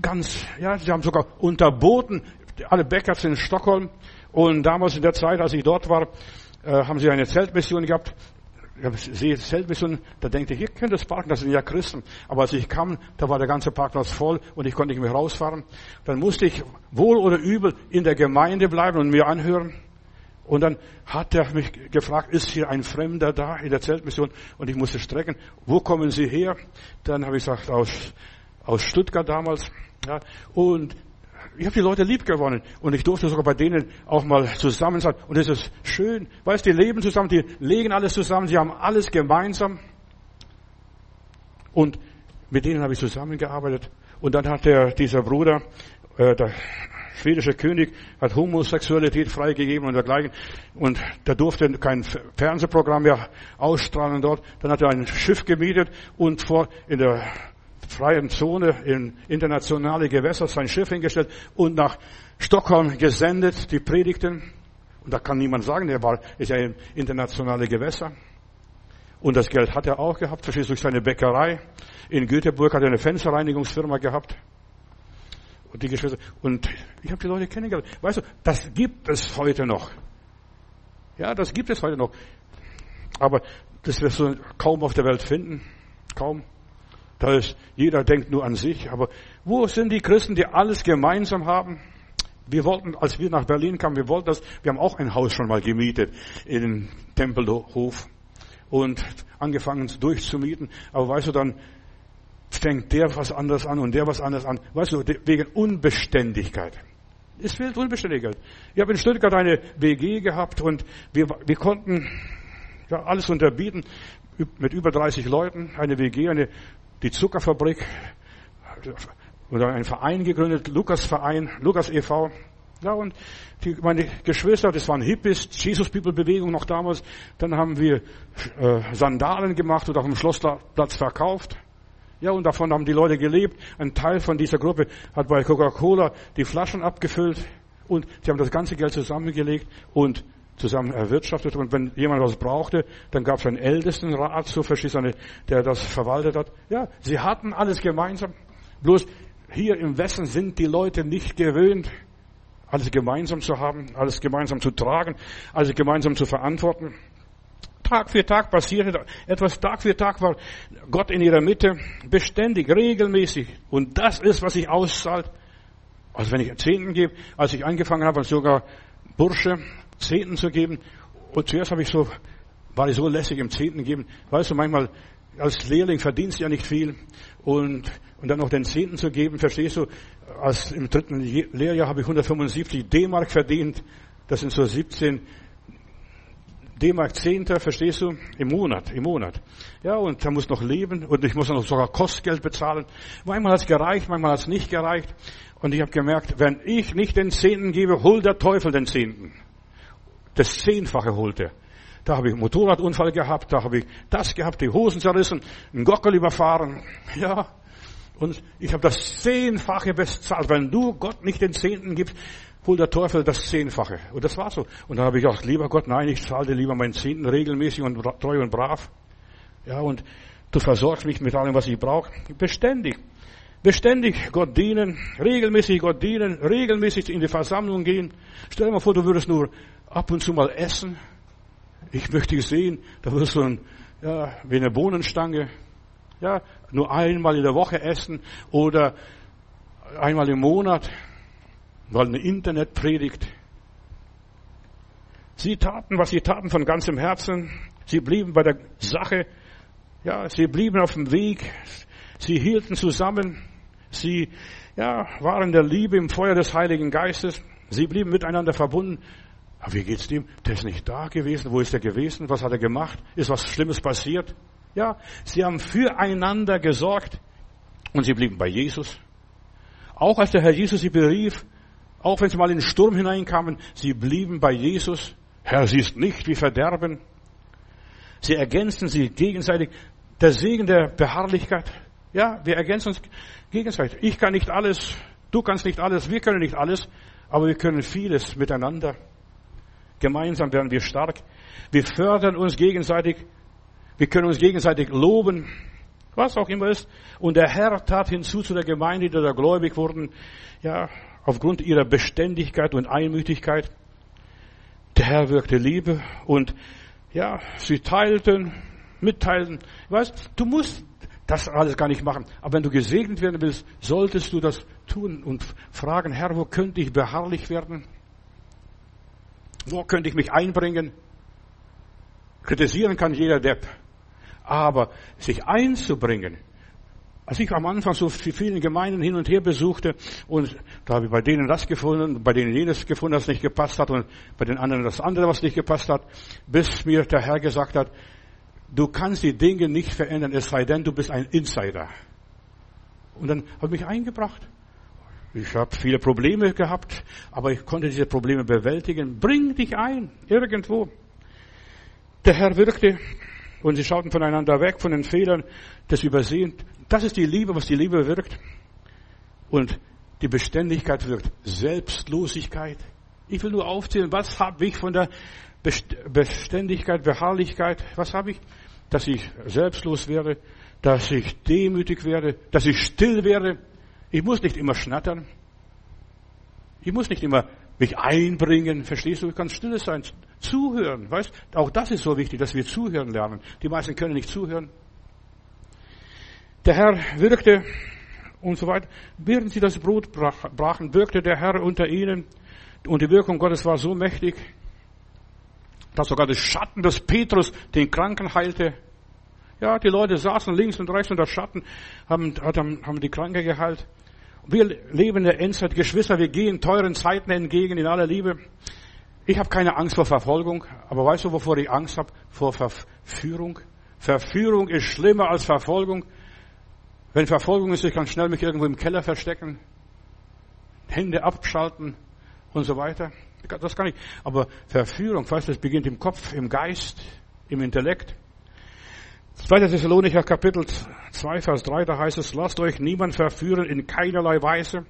ganz, ja, sie haben sogar unterboten, alle Bäcker sind in Stockholm und damals in der Zeit, als ich dort war, äh, haben sie eine Zeltmission gehabt ich sehe Zeltmission, da denke ich, hier könnte es parken, das sind ja Christen. Aber als ich kam, da war der ganze Parkplatz voll und ich konnte nicht mehr rausfahren. Dann musste ich wohl oder übel in der Gemeinde bleiben und mir anhören. Und dann hat er mich gefragt, ist hier ein Fremder da in der Zeltmission? Und ich musste strecken, wo kommen Sie her? Dann habe ich gesagt, aus, aus Stuttgart damals. Ja, und ich habe die Leute lieb gewonnen und ich durfte sogar bei denen auch mal zusammen sein. Und es ist schön. Weißt, die leben zusammen, die legen alles zusammen, sie haben alles gemeinsam. Und mit denen habe ich zusammengearbeitet. Und dann hat der, dieser Bruder, äh, der schwedische König, hat Homosexualität freigegeben und dergleichen. Und der durfte kein Fernsehprogramm mehr ausstrahlen dort. Dann hat er ein Schiff gemietet und vor, in der freien Zone in internationale Gewässer sein Schiff hingestellt und nach Stockholm gesendet, die Predigten. Und da kann niemand sagen, der war, ist ja in internationale Gewässer. Und das Geld hat er auch gehabt, verstehst durch seine Bäckerei. In Göteborg hat er eine Fensterreinigungsfirma gehabt. Und die Geschwister, und ich habe die Leute kennengelernt. Weißt du, das gibt es heute noch. Ja, das gibt es heute noch. Aber das wirst du kaum auf der Welt finden. Kaum. Da ist, jeder denkt nur an sich. Aber wo sind die Christen, die alles gemeinsam haben? Wir wollten, als wir nach Berlin kamen, wir wollten das, wir haben auch ein Haus schon mal gemietet in Tempelhof und angefangen durchzumieten. Aber weißt du, dann fängt der was anderes an und der was anderes an. Weißt du, wegen Unbeständigkeit. Es fehlt Unbeständigkeit. Ich habe in Stuttgart eine WG gehabt und wir, wir konnten ja, alles unterbieten mit über 30 Leuten, eine WG, eine die Zuckerfabrik oder ein Verein gegründet, Lukas-Verein, Lukas e.V. Ja, und die, meine Geschwister, das waren Hippies, Jesus-People-Bewegung noch damals. Dann haben wir äh, Sandalen gemacht und auf dem Schlossplatz verkauft. Ja, und davon haben die Leute gelebt. Ein Teil von dieser Gruppe hat bei Coca-Cola die Flaschen abgefüllt und sie haben das ganze Geld zusammengelegt und zusammen erwirtschaftet. Und wenn jemand was brauchte, dann gab es einen Ältestenrat, so verstehst der das verwaltet hat. Ja, sie hatten alles gemeinsam. Bloß hier im Westen sind die Leute nicht gewöhnt, alles gemeinsam zu haben, alles gemeinsam zu tragen, alles gemeinsam zu verantworten. Tag für Tag passierte etwas, Tag für Tag war Gott in ihrer Mitte, beständig, regelmäßig. Und das ist, was sich auszahlt. Also wenn ich Zehnten gebe, als ich angefangen habe, sogar Bursche, Zehnten zu geben. Und zuerst habe ich so, war ich so lässig im Zehnten geben. Weißt du, manchmal als Lehrling verdienst du ja nicht viel. Und, und dann noch den Zehnten zu geben, verstehst du, als im dritten Lehrjahr habe ich 175 D-Mark verdient. Das sind so 17 D-Mark Zehnter, verstehst du? Im Monat, im Monat. Ja, und er muss noch leben und ich muss noch sogar Kostgeld bezahlen. Manchmal hat es gereicht, manchmal hat es nicht gereicht. Und ich habe gemerkt, wenn ich nicht den Zehnten gebe, holt der Teufel den Zehnten. Das Zehnfache holt er. Da habe ich einen Motorradunfall gehabt, da habe ich das gehabt, die Hosen zerrissen, einen Gockel überfahren. Ja, und ich habe das Zehnfache bezahlt. Wenn du Gott nicht den Zehnten gibst, holt der Teufel das Zehnfache. Und das war so. Und dann habe ich gesagt, lieber Gott, nein, ich zahle dir lieber meinen Zehnten regelmäßig und treu und brav. Ja, und du versorgst mich mit allem, was ich brauche. Beständig. Beständig Gott dienen, regelmäßig Gott dienen, regelmäßig in die Versammlung gehen. Stell dir mal vor, du würdest nur ab und zu mal essen. Ich möchte sehen, da wirst du ein, ja, wie eine Bohnenstange. Ja, nur einmal in der Woche essen oder einmal im Monat weil eine Internetpredigt. Sie taten, was sie taten von ganzem Herzen. Sie blieben bei der Sache. Ja, sie blieben auf dem Weg. Sie hielten zusammen. Sie, ja, waren der Liebe im Feuer des Heiligen Geistes. Sie blieben miteinander verbunden. Aber wie geht's dem? Der ist nicht da gewesen. Wo ist er gewesen? Was hat er gemacht? Ist was Schlimmes passiert? Ja, sie haben füreinander gesorgt und sie blieben bei Jesus. Auch als der Herr Jesus sie berief, auch wenn sie mal in den Sturm hineinkamen, sie blieben bei Jesus. Herr, sie ist nicht wie Verderben. Sie ergänzen sie gegenseitig. Der Segen der Beharrlichkeit. Ja, wir ergänzen uns gegenseitig. Ich kann nicht alles, du kannst nicht alles, wir können nicht alles, aber wir können vieles miteinander. Gemeinsam werden wir stark. Wir fördern uns gegenseitig. Wir können uns gegenseitig loben. Was auch immer ist. Und der Herr tat hinzu zu der Gemeinde, die da gläubig wurden. Ja, aufgrund ihrer Beständigkeit und Einmütigkeit. Der Herr wirkte Liebe und ja, sie teilten, mitteilten. Weißt, du musst das alles gar nicht machen. Aber wenn du gesegnet werden willst, solltest du das tun und fragen, Herr, wo könnte ich beharrlich werden? Wo könnte ich mich einbringen? Kritisieren kann jeder Depp. Aber sich einzubringen, als ich am Anfang so vielen Gemeinden hin und her besuchte und da habe ich bei denen das gefunden, bei denen jenes gefunden, das nicht gepasst hat und bei den anderen das andere, was nicht gepasst hat, bis mir der Herr gesagt hat, du kannst die Dinge nicht verändern, es sei denn, du bist ein Insider. Und dann habe ich mich eingebracht. Ich habe viele Probleme gehabt, aber ich konnte diese Probleme bewältigen. Bring dich ein, irgendwo. Der Herr wirkte und sie schauten voneinander weg, von den Fehlern des Übersehen. Das ist die Liebe, was die Liebe wirkt. Und die Beständigkeit wirkt Selbstlosigkeit. Ich will nur aufzählen, was habe ich von der Beständigkeit, Beharrlichkeit, was habe ich? Dass ich selbstlos werde, dass ich demütig werde, dass ich still werde. Ich muss nicht immer schnattern. Ich muss nicht immer mich einbringen. Verstehst du? Ich kann still sein, zuhören. Weißt? Auch das ist so wichtig, dass wir zuhören lernen. Die meisten können nicht zuhören. Der Herr wirkte und so weiter. Während sie das Brot brachen, wirkte der Herr unter ihnen und die Wirkung Gottes war so mächtig, dass sogar das Schatten des Petrus den Kranken heilte. Ja, die Leute saßen links und rechts unter Schatten, haben, haben die Kranke geheilt. Wir leben in der Endzeit, Geschwister, wir gehen teuren Zeiten entgegen in aller Liebe. Ich habe keine Angst vor Verfolgung, aber weißt du, wovor ich Angst habe? Vor Verführung. Verführung ist schlimmer als Verfolgung. Wenn Verfolgung ist, ich kann schnell mich irgendwo im Keller verstecken, Hände abschalten und so weiter. Das kann ich. Aber Verführung, weißt du, das beginnt im Kopf, im Geist, im Intellekt. 2. Thessalonicher Kapitel 2, Vers 3, da heißt es, lasst euch niemand verführen in keinerlei Weise,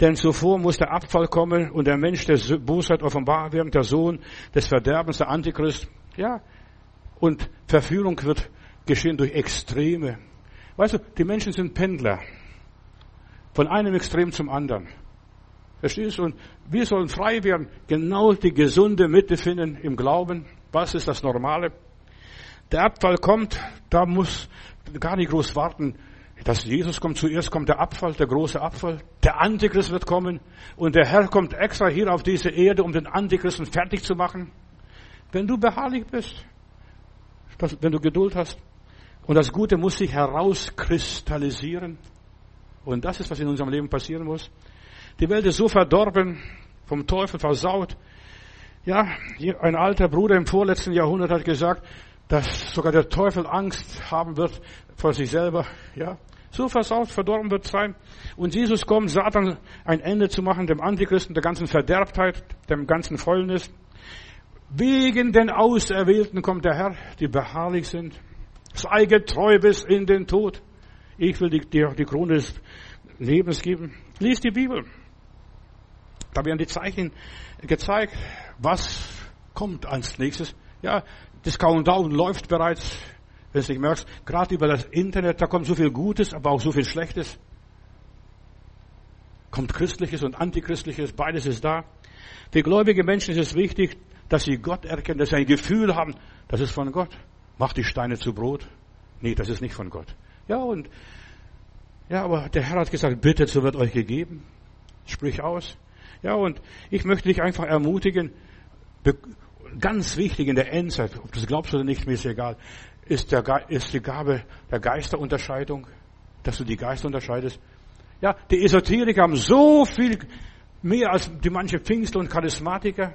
denn zuvor muss der Abfall kommen und der Mensch der Bosheit offenbar werden, der Sohn des Verderbens, der Antichrist. Ja, und Verführung wird geschehen durch Extreme. Weißt du, die Menschen sind Pendler. Von einem Extrem zum anderen. Verstehst du? Und wir sollen frei werden, genau die gesunde Mitte finden im Glauben. Was ist das Normale? Der Abfall kommt, da muss gar nicht groß warten, dass Jesus kommt. Zuerst kommt der Abfall, der große Abfall. Der Antichrist wird kommen. Und der Herr kommt extra hier auf diese Erde, um den Antichristen fertig zu machen. Wenn du beharrlich bist, wenn du Geduld hast, und das Gute muss sich herauskristallisieren. Und das ist, was in unserem Leben passieren muss. Die Welt ist so verdorben, vom Teufel versaut. Ja, ein alter Bruder im vorletzten Jahrhundert hat gesagt, dass sogar der Teufel Angst haben wird vor sich selber. Ja, so versaut, verdorben wird sein. Und Jesus kommt, Satan ein Ende zu machen, dem Antichristen, der ganzen Verderbtheit, dem ganzen Fäulnis. Wegen den Auserwählten kommt der Herr, die beharrlich sind. Sei getreu bis in den Tod. Ich will dir die Krone des Lebens geben. Lies die Bibel. Da werden die Zeichen gezeigt, was kommt als nächstes. Ja, das Countdown läuft bereits, wenn du nicht merkst. Gerade über das Internet, da kommt so viel Gutes, aber auch so viel Schlechtes. Kommt Christliches und Antichristliches, beides ist da. Für gläubige Menschen ist es wichtig, dass sie Gott erkennen, dass sie ein Gefühl haben, das ist von Gott. Mach die Steine zu Brot. Nee, das ist nicht von Gott. Ja, und, ja, aber der Herr hat gesagt, bittet, so wird euch gegeben. Sprich aus. Ja, und ich möchte dich einfach ermutigen, ganz wichtig in der Endzeit, ob du es glaubst oder nicht, mir ist egal, ist, der, ist die Gabe der Geisterunterscheidung, dass du die Geister unterscheidest. Ja, die Esoteriker haben so viel mehr als die manche Pfingstler und Charismatiker.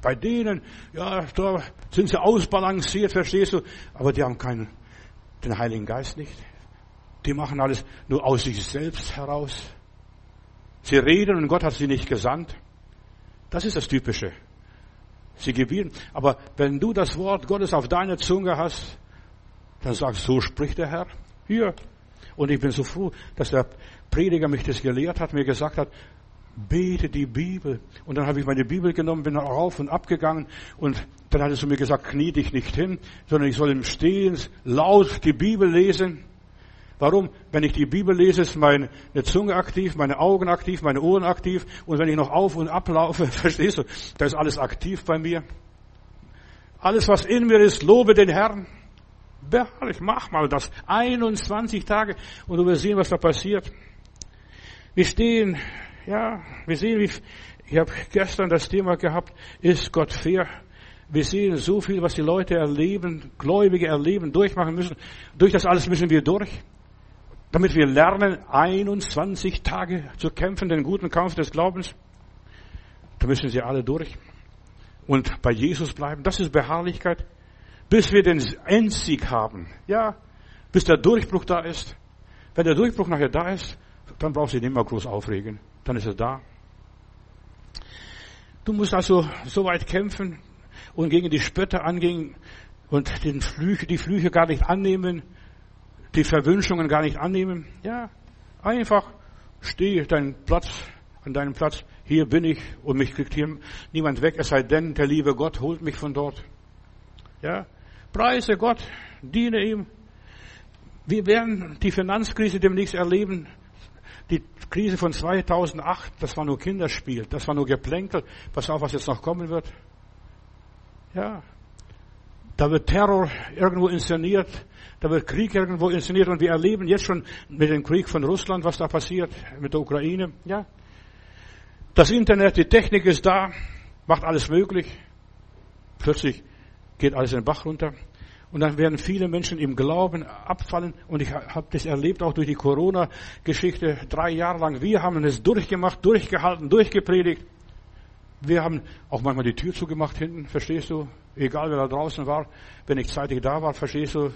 Bei denen, ja, da sind sie ausbalanciert, verstehst du, aber die haben keinen, den Heiligen Geist nicht. Die machen alles nur aus sich selbst heraus. Sie reden und Gott hat sie nicht gesandt. Das ist das Typische. Sie gebieten. Aber wenn du das Wort Gottes auf deiner Zunge hast, dann sagst du, so spricht der Herr. Hier. Und ich bin so froh, dass der Prediger mich das gelehrt hat, mir gesagt hat, bete die Bibel. Und dann habe ich meine Bibel genommen, bin rauf und abgegangen und dann hat er zu mir gesagt, knie dich nicht hin, sondern ich soll im Stehen laut die Bibel lesen. Warum? Wenn ich die Bibel lese, ist meine Zunge aktiv, meine Augen aktiv, meine Ohren aktiv. Und wenn ich noch auf und ablaufe, verstehst du, da ist alles aktiv bei mir. Alles, was in mir ist, lobe den Herrn. Beharrlich, mach mal das. 21 Tage und du wirst sehen, was da passiert. Wir stehen, ja, wir sehen, wie, ich habe gestern das Thema gehabt, ist Gott fair? Wir sehen so viel, was die Leute erleben, Gläubige erleben, durchmachen müssen. Durch das alles müssen wir durch damit wir lernen, 21 Tage zu kämpfen, den guten Kampf des Glaubens. Da müssen sie alle durch. Und bei Jesus bleiben. Das ist Beharrlichkeit. Bis wir den Endsieg haben. Ja, bis der Durchbruch da ist. Wenn der Durchbruch nachher da ist, dann brauchst du dich nicht mehr groß aufregen. Dann ist er da. Du musst also so weit kämpfen und gegen die Spötter angehen und den Flüche, die Flüche gar nicht annehmen, die Verwünschungen gar nicht annehmen. Ja, einfach steh deinen Platz, an deinem Platz. Hier bin ich und mich kriegt hier niemand weg, es sei denn, der liebe Gott holt mich von dort. Ja, preise Gott, diene ihm. Wir werden die Finanzkrise demnächst erleben. Die Krise von 2008, das war nur Kinderspiel, das war nur Geplänkel. Pass auf, was jetzt noch kommen wird. Ja, da wird Terror irgendwo inszeniert. Da wird Krieg irgendwo inszeniert und wir erleben jetzt schon mit dem Krieg von Russland, was da passiert, mit der Ukraine, ja. Das Internet, die Technik ist da, macht alles möglich. Plötzlich geht alles in den Bach runter. Und dann werden viele Menschen im Glauben abfallen. Und ich habe das erlebt auch durch die Corona-Geschichte drei Jahre lang. Wir haben es durchgemacht, durchgehalten, durchgepredigt. Wir haben auch manchmal die Tür zugemacht hinten, verstehst du? Egal wer da draußen war, wenn ich zeitig da war, verstehst du?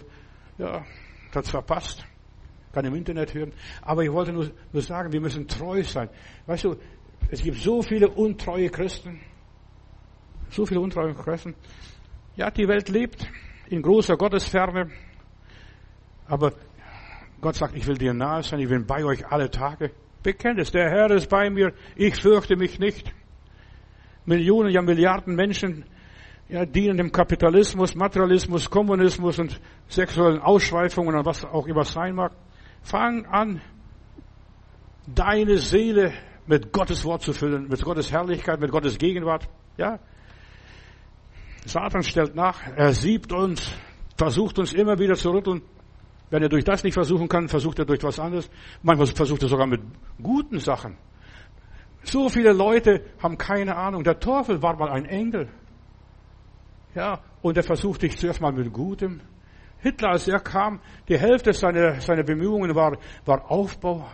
Ja, das verpasst. Kann im Internet hören. Aber ich wollte nur, nur sagen, wir müssen treu sein. Weißt du, es gibt so viele untreue Christen. So viele untreue Christen. Ja, die Welt lebt in großer Gottesferne. Aber Gott sagt, ich will dir nahe sein, ich bin bei euch alle Tage. Bekennt es, der Herr ist bei mir, ich fürchte mich nicht. Millionen, ja Milliarden Menschen ja, dienen dem Kapitalismus, Materialismus, Kommunismus und sexuellen Ausschweifungen und was auch immer sein mag. Fang an, deine Seele mit Gottes Wort zu füllen, mit Gottes Herrlichkeit, mit Gottes Gegenwart. Ja. Satan stellt nach, er siebt uns, versucht uns immer wieder zu rütteln. Wenn er durch das nicht versuchen kann, versucht er durch was anderes. Manchmal versucht er sogar mit guten Sachen. So viele Leute haben keine Ahnung. Der Teufel war mal ein Engel. Ja, und er versuchte dich zuerst mal mit Gutem. Hitler, als er kam, die Hälfte seiner, seiner Bemühungen war, war Aufbau,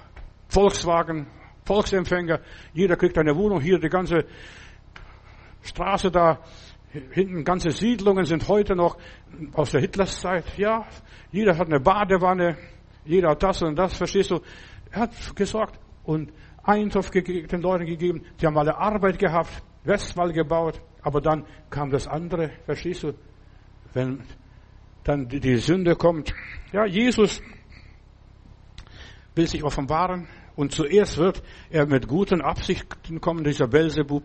Volkswagen, Volksempfänger. Jeder kriegt eine Wohnung, hier die ganze Straße da, hinten ganze Siedlungen sind heute noch aus der Hitlers Zeit. Ja, jeder hat eine Badewanne, jeder hat das und das, verstehst du? Er hat gesorgt und Eintopf den Leuten gegeben. Die haben alle Arbeit gehabt, Westwall gebaut. Aber dann kam das andere, verstehst du? Wenn dann die Sünde kommt. Ja, Jesus will sich offenbaren und zuerst wird er mit guten Absichten kommen, dieser Belzebub.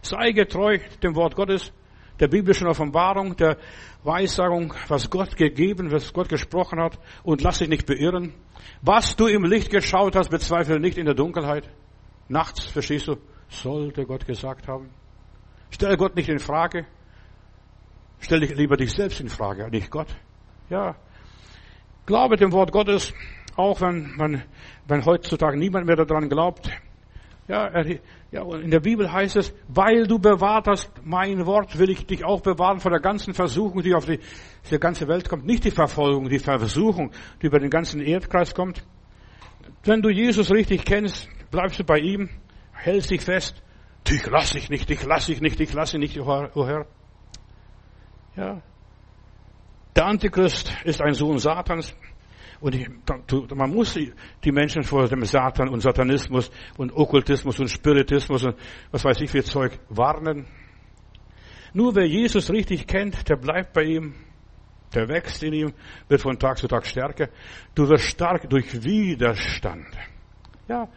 Sei getreu dem Wort Gottes, der biblischen Offenbarung, der Weissagung, was Gott gegeben, was Gott gesprochen hat und lass dich nicht beirren. Was du im Licht geschaut hast, bezweifle nicht in der Dunkelheit. Nachts, verstehst du, sollte Gott gesagt haben. Stell Gott nicht in Frage. Stell dich lieber dich selbst in Frage, nicht Gott. Ja. Glaube dem Wort Gottes, auch wenn man, wenn heutzutage niemand mehr daran glaubt. Ja, er, ja, in der Bibel heißt es, weil du bewahrt hast mein Wort, will ich dich auch bewahren vor der ganzen Versuchung, die auf die, die ganze Welt kommt. Nicht die Verfolgung, die Versuchung, die über den ganzen Erdkreis kommt. Wenn du Jesus richtig kennst, bleibst du bei ihm, hältst dich fest. Dich lass ich nicht, dich lass ich nicht, dich lass ich nicht, o Herr. Ja. Der Antichrist ist ein Sohn Satans. Und man muss die Menschen vor dem Satan und Satanismus und Okkultismus und Spiritismus und was weiß ich für Zeug warnen. Nur wer Jesus richtig kennt, der bleibt bei ihm, der wächst in ihm, wird von Tag zu Tag stärker. Du wirst stark durch Widerstand. Ja,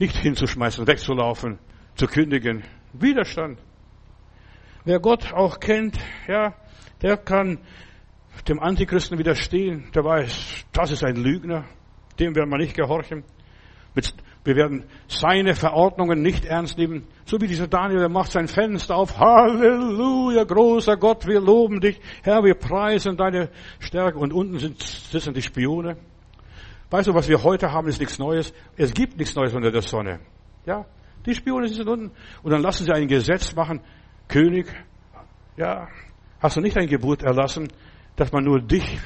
nicht hinzuschmeißen, wegzulaufen, zu kündigen. Widerstand. Wer Gott auch kennt, ja, der kann dem Antichristen widerstehen, der weiß, das ist ein Lügner, dem werden wir nicht gehorchen. Wir werden seine Verordnungen nicht ernst nehmen. So wie dieser Daniel, der macht sein Fenster auf. Halleluja, großer Gott, wir loben dich. Herr, wir preisen deine Stärke. Und unten sitzen die Spione. Weißt du, was wir heute haben, ist nichts Neues. Es gibt nichts Neues unter der Sonne. Ja, die Spione sitzen unten. Und dann lassen sie ein Gesetz machen. König, ja, hast du nicht ein Gebot erlassen, dass man nur dich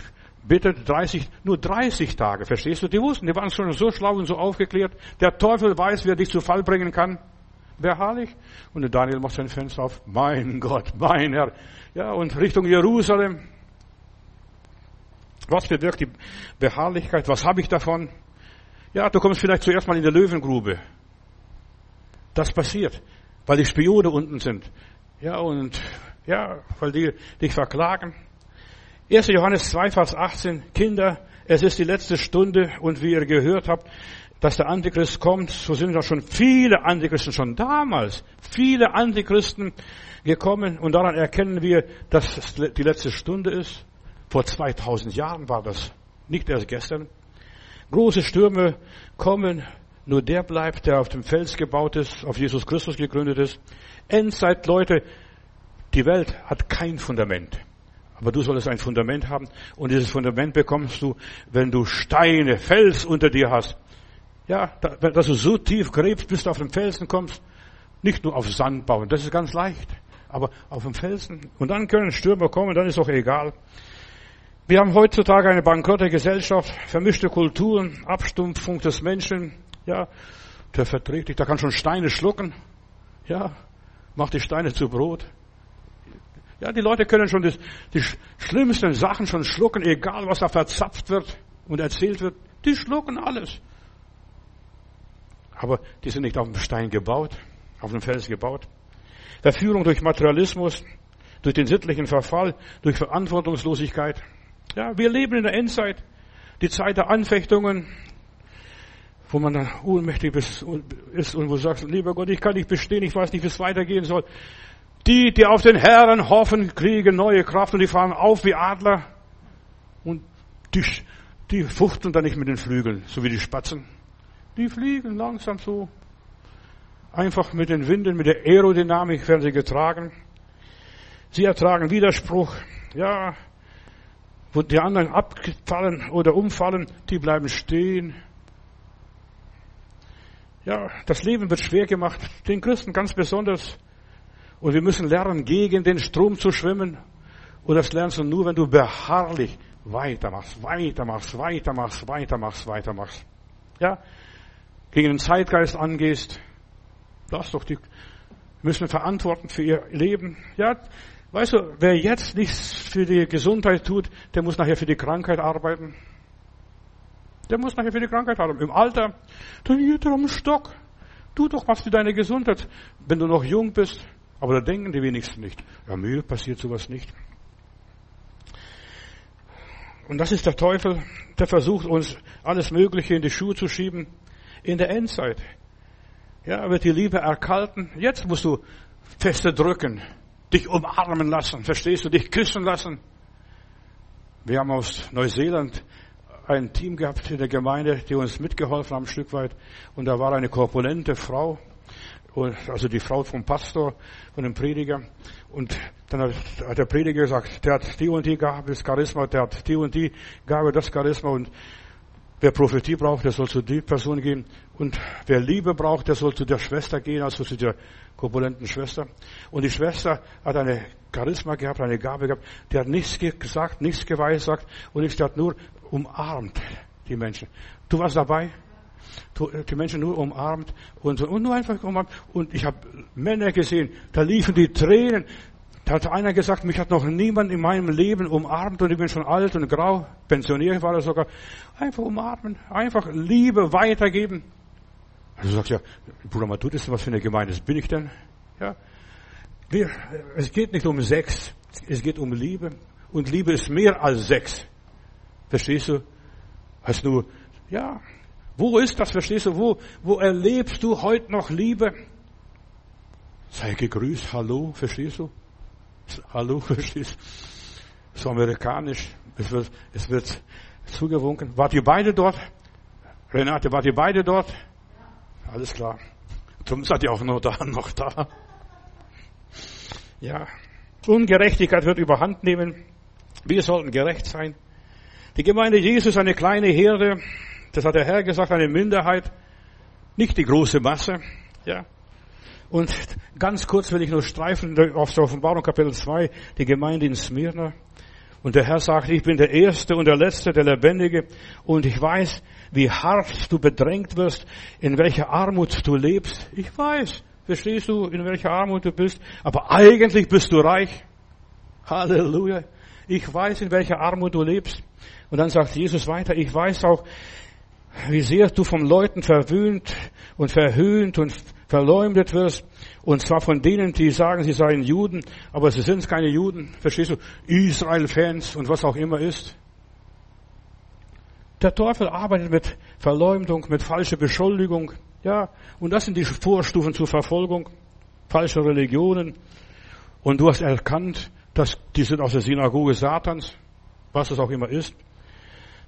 bittet, 30, nur 30 Tage, verstehst du? Die wussten, die waren schon so schlau und so aufgeklärt. Der Teufel weiß, wer dich zu Fall bringen kann. Beharrlich. Und der Daniel macht sein Fenster auf. Mein Gott, mein Herr. Ja, und Richtung Jerusalem. Was bewirkt die Beharrlichkeit? Was habe ich davon? Ja, du kommst vielleicht zuerst mal in der Löwengrube. Das passiert, weil die Spione unten sind. Ja, und, ja, weil die dich verklagen. 1. Johannes 2, Vers 18, Kinder, es ist die letzte Stunde und wie ihr gehört habt, dass der Antichrist kommt, so sind doch schon viele Antichristen schon damals, viele Antichristen gekommen und daran erkennen wir, dass es die letzte Stunde ist. Vor 2000 Jahren war das, nicht erst gestern. Große Stürme kommen, nur der bleibt, der auf dem Fels gebaut ist, auf Jesus Christus gegründet ist. Endzeit, Leute, die Welt hat kein Fundament. Aber du solltest ein Fundament haben und dieses Fundament bekommst du, wenn du Steine, Fels unter dir hast. Ja, dass du so tief gräbst, bis du auf den Felsen kommst. Nicht nur auf Sand bauen, das ist ganz leicht. Aber auf dem Felsen. Und dann können Stürme kommen, dann ist auch egal. Wir haben heutzutage eine bankrotte Gesellschaft, vermischte Kulturen, Abstumpfung des Menschen. Ja, der verträgt dich, der kann schon Steine schlucken. Ja, macht die Steine zu Brot. Ja, die Leute können schon das, die schlimmsten Sachen schon schlucken, egal was da verzapft wird und erzählt wird. Die schlucken alles. Aber die sind nicht auf dem Stein gebaut, auf dem Fels gebaut. Verführung durch Materialismus, durch den sittlichen Verfall, durch Verantwortungslosigkeit. Ja, wir leben in der Endzeit, die Zeit der Anfechtungen, wo man dann ohnmächtig ist und wo du sagst, lieber Gott, ich kann nicht bestehen, ich weiß nicht, wie es weitergehen soll. Die, die auf den Herrn hoffen, kriegen neue Kraft und die fahren auf wie Adler. Und die, die fuchteln dann nicht mit den Flügeln, so wie die Spatzen. Die fliegen langsam so. Einfach mit den Winden, mit der Aerodynamik werden sie getragen. Sie ertragen Widerspruch. Ja, wo die anderen abfallen oder umfallen, die bleiben stehen. Ja, das Leben wird schwer gemacht, den Christen ganz besonders. Und wir müssen lernen, gegen den Strom zu schwimmen. Und das lernst du nur, wenn du beharrlich weitermachst, weitermachst, weitermachst, weitermachst, weitermachst. Ja? Gegen den Zeitgeist angehst. Lass doch die müssen verantworten für ihr Leben. Ja, weißt du, wer jetzt nichts für die Gesundheit tut, der muss nachher für die Krankheit arbeiten. Der muss nachher für die Krankheit arbeiten. Im Alter, dann geht er am Stock. Tu doch was für deine Gesundheit, wenn du noch jung bist. Aber da denken die wenigsten nicht. Ja, mir passiert sowas nicht. Und das ist der Teufel, der versucht uns alles Mögliche in die Schuhe zu schieben. In der Endzeit. Ja, wird die Liebe erkalten. Jetzt musst du feste drücken, dich umarmen lassen, verstehst du, dich küssen lassen. Wir haben aus Neuseeland ein Team gehabt in der Gemeinde, die uns mitgeholfen haben, ein Stück weit. Und da war eine korpulente Frau, also die Frau vom Pastor, von dem Prediger. Und dann hat der Prediger gesagt, der hat die und die Gabe, das Charisma, der hat die und die Gabe, das Charisma. Und wer Prophetie braucht, der soll zu die Person gehen. Und wer Liebe braucht, der soll zu der Schwester gehen, also zu der korpulenten Schwester. Und die Schwester hat eine Charisma gehabt, eine Gabe gehabt. Die hat nichts gesagt, nichts geweissagt und ich hat nur umarmt die Menschen. Du warst dabei? die Menschen nur umarmt und, so, und nur einfach umarmt. Und ich habe Männer gesehen, da liefen die Tränen. Da hat einer gesagt, mich hat noch niemand in meinem Leben umarmt und ich bin schon alt und grau, pensioniert war er sogar. Einfach umarmen, einfach Liebe weitergeben. Also sagst ja, Bruder Matut, ist was für eine Gemeinde bin ich denn? Ja. Wir, es geht nicht um Sex, es geht um Liebe. Und Liebe ist mehr als Sex. Verstehst du? Hast nur, ja, wo ist das, verstehst du? Wo, wo erlebst du heute noch Liebe? Sei gegrüßt, hallo, verstehst du? Hallo, verstehst du? So amerikanisch. Es wird, es wird zugewunken. Wart ihr beide dort? Renate, wart ihr beide dort? Alles klar. Drum seid ihr auch noch da, noch da. Ja. Ungerechtigkeit wird überhand nehmen. Wir sollten gerecht sein. Die Gemeinde Jesus, eine kleine Herde, das hat der Herr gesagt, eine Minderheit, nicht die große Masse. Ja. Und ganz kurz will ich nur streifen auf der Offenbarung Kapitel 2, die Gemeinde in Smyrna. Und der Herr sagt, ich bin der Erste und der Letzte, der Lebendige. Und ich weiß, wie hart du bedrängt wirst, in welcher Armut du lebst. Ich weiß, verstehst du, in welcher Armut du bist. Aber eigentlich bist du reich. Halleluja. Ich weiß, in welcher Armut du lebst. Und dann sagt Jesus weiter, ich weiß auch, wie sehr du von Leuten verwöhnt und verhöhnt und verleumdet wirst. Und zwar von denen, die sagen, sie seien Juden, aber sie sind keine Juden. Verstehst du? Israel-Fans und was auch immer ist. Der Teufel arbeitet mit Verleumdung, mit falscher Beschuldigung. Ja, und das sind die Vorstufen zur Verfolgung. Falsche Religionen. Und du hast erkannt, dass die sind aus der Synagoge Satans, was es auch immer ist.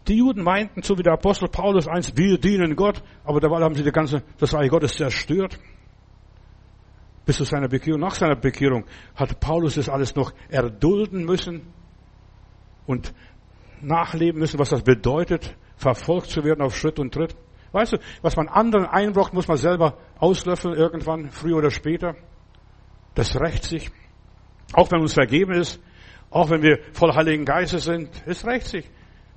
Die Juden meinten, so wie der Apostel Paulus einst, wir dienen Gott, aber dabei haben sie die ganze, das Reich Gottes zerstört. Bis zu seiner Bekehrung, nach seiner Bekehrung, hat Paulus das alles noch erdulden müssen und nachleben müssen, was das bedeutet, verfolgt zu werden auf Schritt und Tritt. Weißt du, was man anderen einbrockt, muss man selber auslöffeln irgendwann, früher oder später. Das rächt sich. Auch wenn uns vergeben ist, auch wenn wir voll Heiligen Geistes sind, es rächt sich.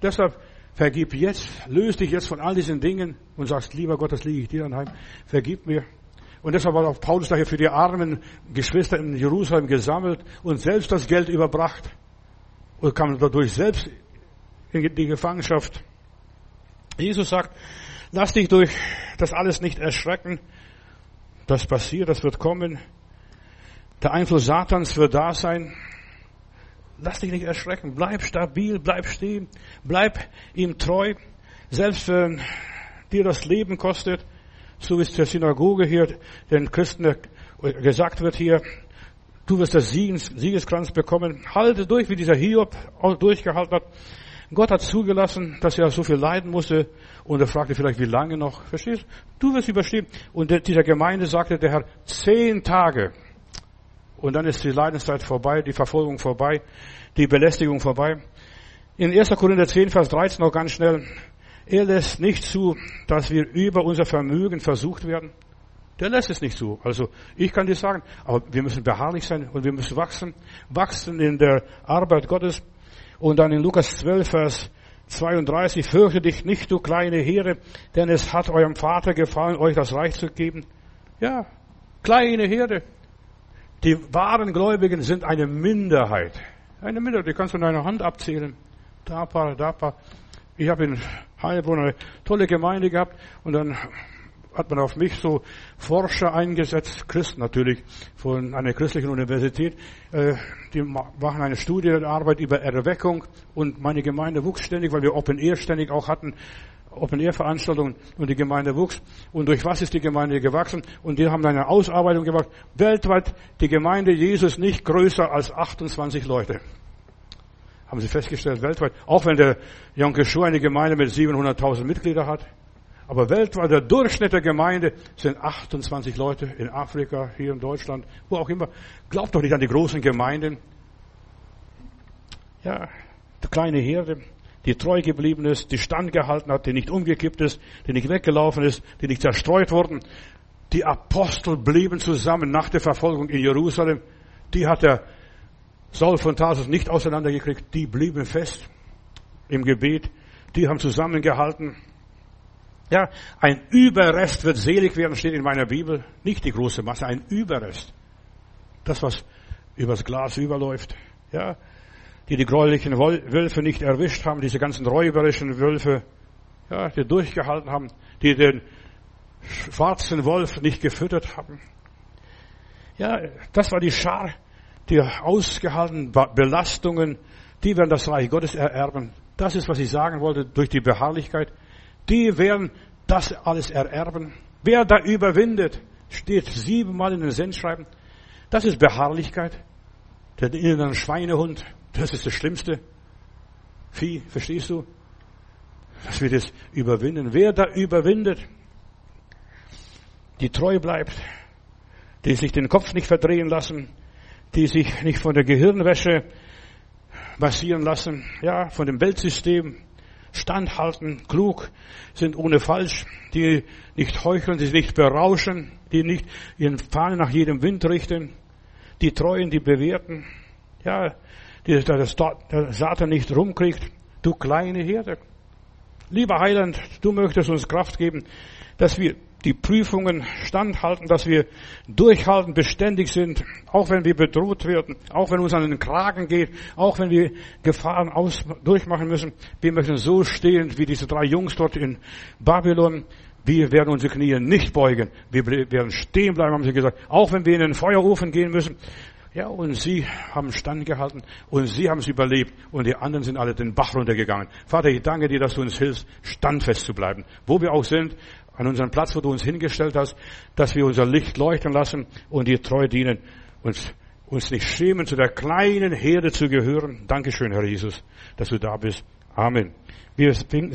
Deshalb Vergib jetzt, löse dich jetzt von all diesen Dingen und sagst, lieber Gott, das liege ich dir anheim. Vergib mir. Und deshalb hat auch Paulus daher für die armen Geschwister in Jerusalem gesammelt und selbst das Geld überbracht. Und kam dadurch selbst in die Gefangenschaft. Jesus sagt, lass dich durch das alles nicht erschrecken. Das passiert, das wird kommen. Der Einfluss Satans wird da sein. Lass dich nicht erschrecken. Bleib stabil, bleib stehen, bleib ihm treu. Selbst wenn dir das Leben kostet, so wie es der Synagoge hier den Christen gesagt wird hier, du wirst das Siegeskranz bekommen. Halte durch, wie dieser Hiob durchgehalten hat. Gott hat zugelassen, dass er so viel leiden musste und er fragte vielleicht, wie lange noch. Verstehst du? Du wirst überstehen. Und dieser Gemeinde sagte der Herr, zehn Tage und dann ist die Leidenszeit vorbei, die Verfolgung vorbei, die Belästigung vorbei. In 1. Korinther 10, Vers 13 noch ganz schnell. Er lässt nicht zu, dass wir über unser Vermögen versucht werden. Der lässt es nicht zu. Also ich kann dir sagen, aber wir müssen beharrlich sein und wir müssen wachsen, wachsen in der Arbeit Gottes. Und dann in Lukas 12, Vers 32, fürchte dich nicht, du kleine Heere, denn es hat eurem Vater gefallen, euch das Reich zu geben. Ja, kleine Herde. Die wahren Gläubigen sind eine Minderheit. Eine Minderheit, die kannst du in deiner Hand abzählen. Da paar, da paar. Ich habe in Heilbronn eine tolle Gemeinde gehabt und dann hat man auf mich so Forscher eingesetzt, Christen natürlich, von einer christlichen Universität. Äh, die machen eine Studienarbeit über Erweckung und meine Gemeinde wuchs ständig, weil wir Open Air ständig auch hatten. Open Air Veranstaltungen und die Gemeinde wuchs. Und durch was ist die Gemeinde gewachsen? Und die haben eine Ausarbeitung gemacht. Weltweit die Gemeinde Jesus nicht größer als 28 Leute. Haben sie festgestellt, weltweit. Auch wenn der Yom Schuh eine Gemeinde mit 700.000 Mitgliedern hat. Aber weltweit der Durchschnitt der Gemeinde sind 28 Leute in Afrika, hier in Deutschland, wo auch immer. Glaubt doch nicht an die großen Gemeinden. Ja, die kleine Herde, die treu geblieben ist, die standgehalten hat, die nicht umgekippt ist, die nicht weggelaufen ist, die nicht zerstreut wurden. Die Apostel blieben zusammen nach der Verfolgung in Jerusalem. Die hat der Saul von Tarsus nicht auseinandergekriegt. Die blieben fest im Gebet. Die haben zusammengehalten. Ja, ein Überrest wird selig werden, steht in meiner Bibel. Nicht die große Masse, ein Überrest. Das, was übers Glas überläuft. Ja, die die gräulichen Wölfe nicht erwischt haben, diese ganzen räuberischen Wölfe, ja, die durchgehalten haben, die den schwarzen Wolf nicht gefüttert haben. Ja, das war die Schar, die ausgehalten Belastungen, die werden das Reich Gottes ererben. Das ist, was ich sagen wollte, durch die Beharrlichkeit die werden das alles ererben. Wer da überwindet, steht siebenmal in den Sendschreiben. Das ist Beharrlichkeit. Der inneren Schweinehund, das ist das Schlimmste. Vieh, verstehst du? Dass wir das überwinden. Wer da überwindet, die treu bleibt, die sich den Kopf nicht verdrehen lassen, die sich nicht von der Gehirnwäsche massieren lassen, ja, von dem Weltsystem, standhalten, klug sind ohne falsch, die nicht heucheln, die sich nicht berauschen, die nicht ihren Fahnen nach jedem Wind richten, die treuen, die bewährten, ja, die der Satan nicht rumkriegt, du kleine Herde. Lieber Heiland, du möchtest uns Kraft geben, dass wir die Prüfungen standhalten, dass wir durchhalten, beständig sind, auch wenn wir bedroht werden, auch wenn uns an den Kragen geht, auch wenn wir Gefahren aus, durchmachen müssen. Wir möchten so stehen wie diese drei Jungs dort in Babylon. Wir werden unsere Knie nicht beugen. Wir werden stehen bleiben, haben sie gesagt. Auch wenn wir in den Feuerofen gehen müssen. Ja, und sie haben standgehalten und sie haben es überlebt und die anderen sind alle den Bach runtergegangen. Vater, ich danke dir, dass du uns hilfst, standfest zu bleiben. Wo wir auch sind, an unserem Platz, wo du uns hingestellt hast, dass wir unser Licht leuchten lassen und dir treu dienen, uns, uns nicht schämen, zu der kleinen Herde zu gehören. Dankeschön, Herr Jesus, dass du da bist. Amen. Wir singen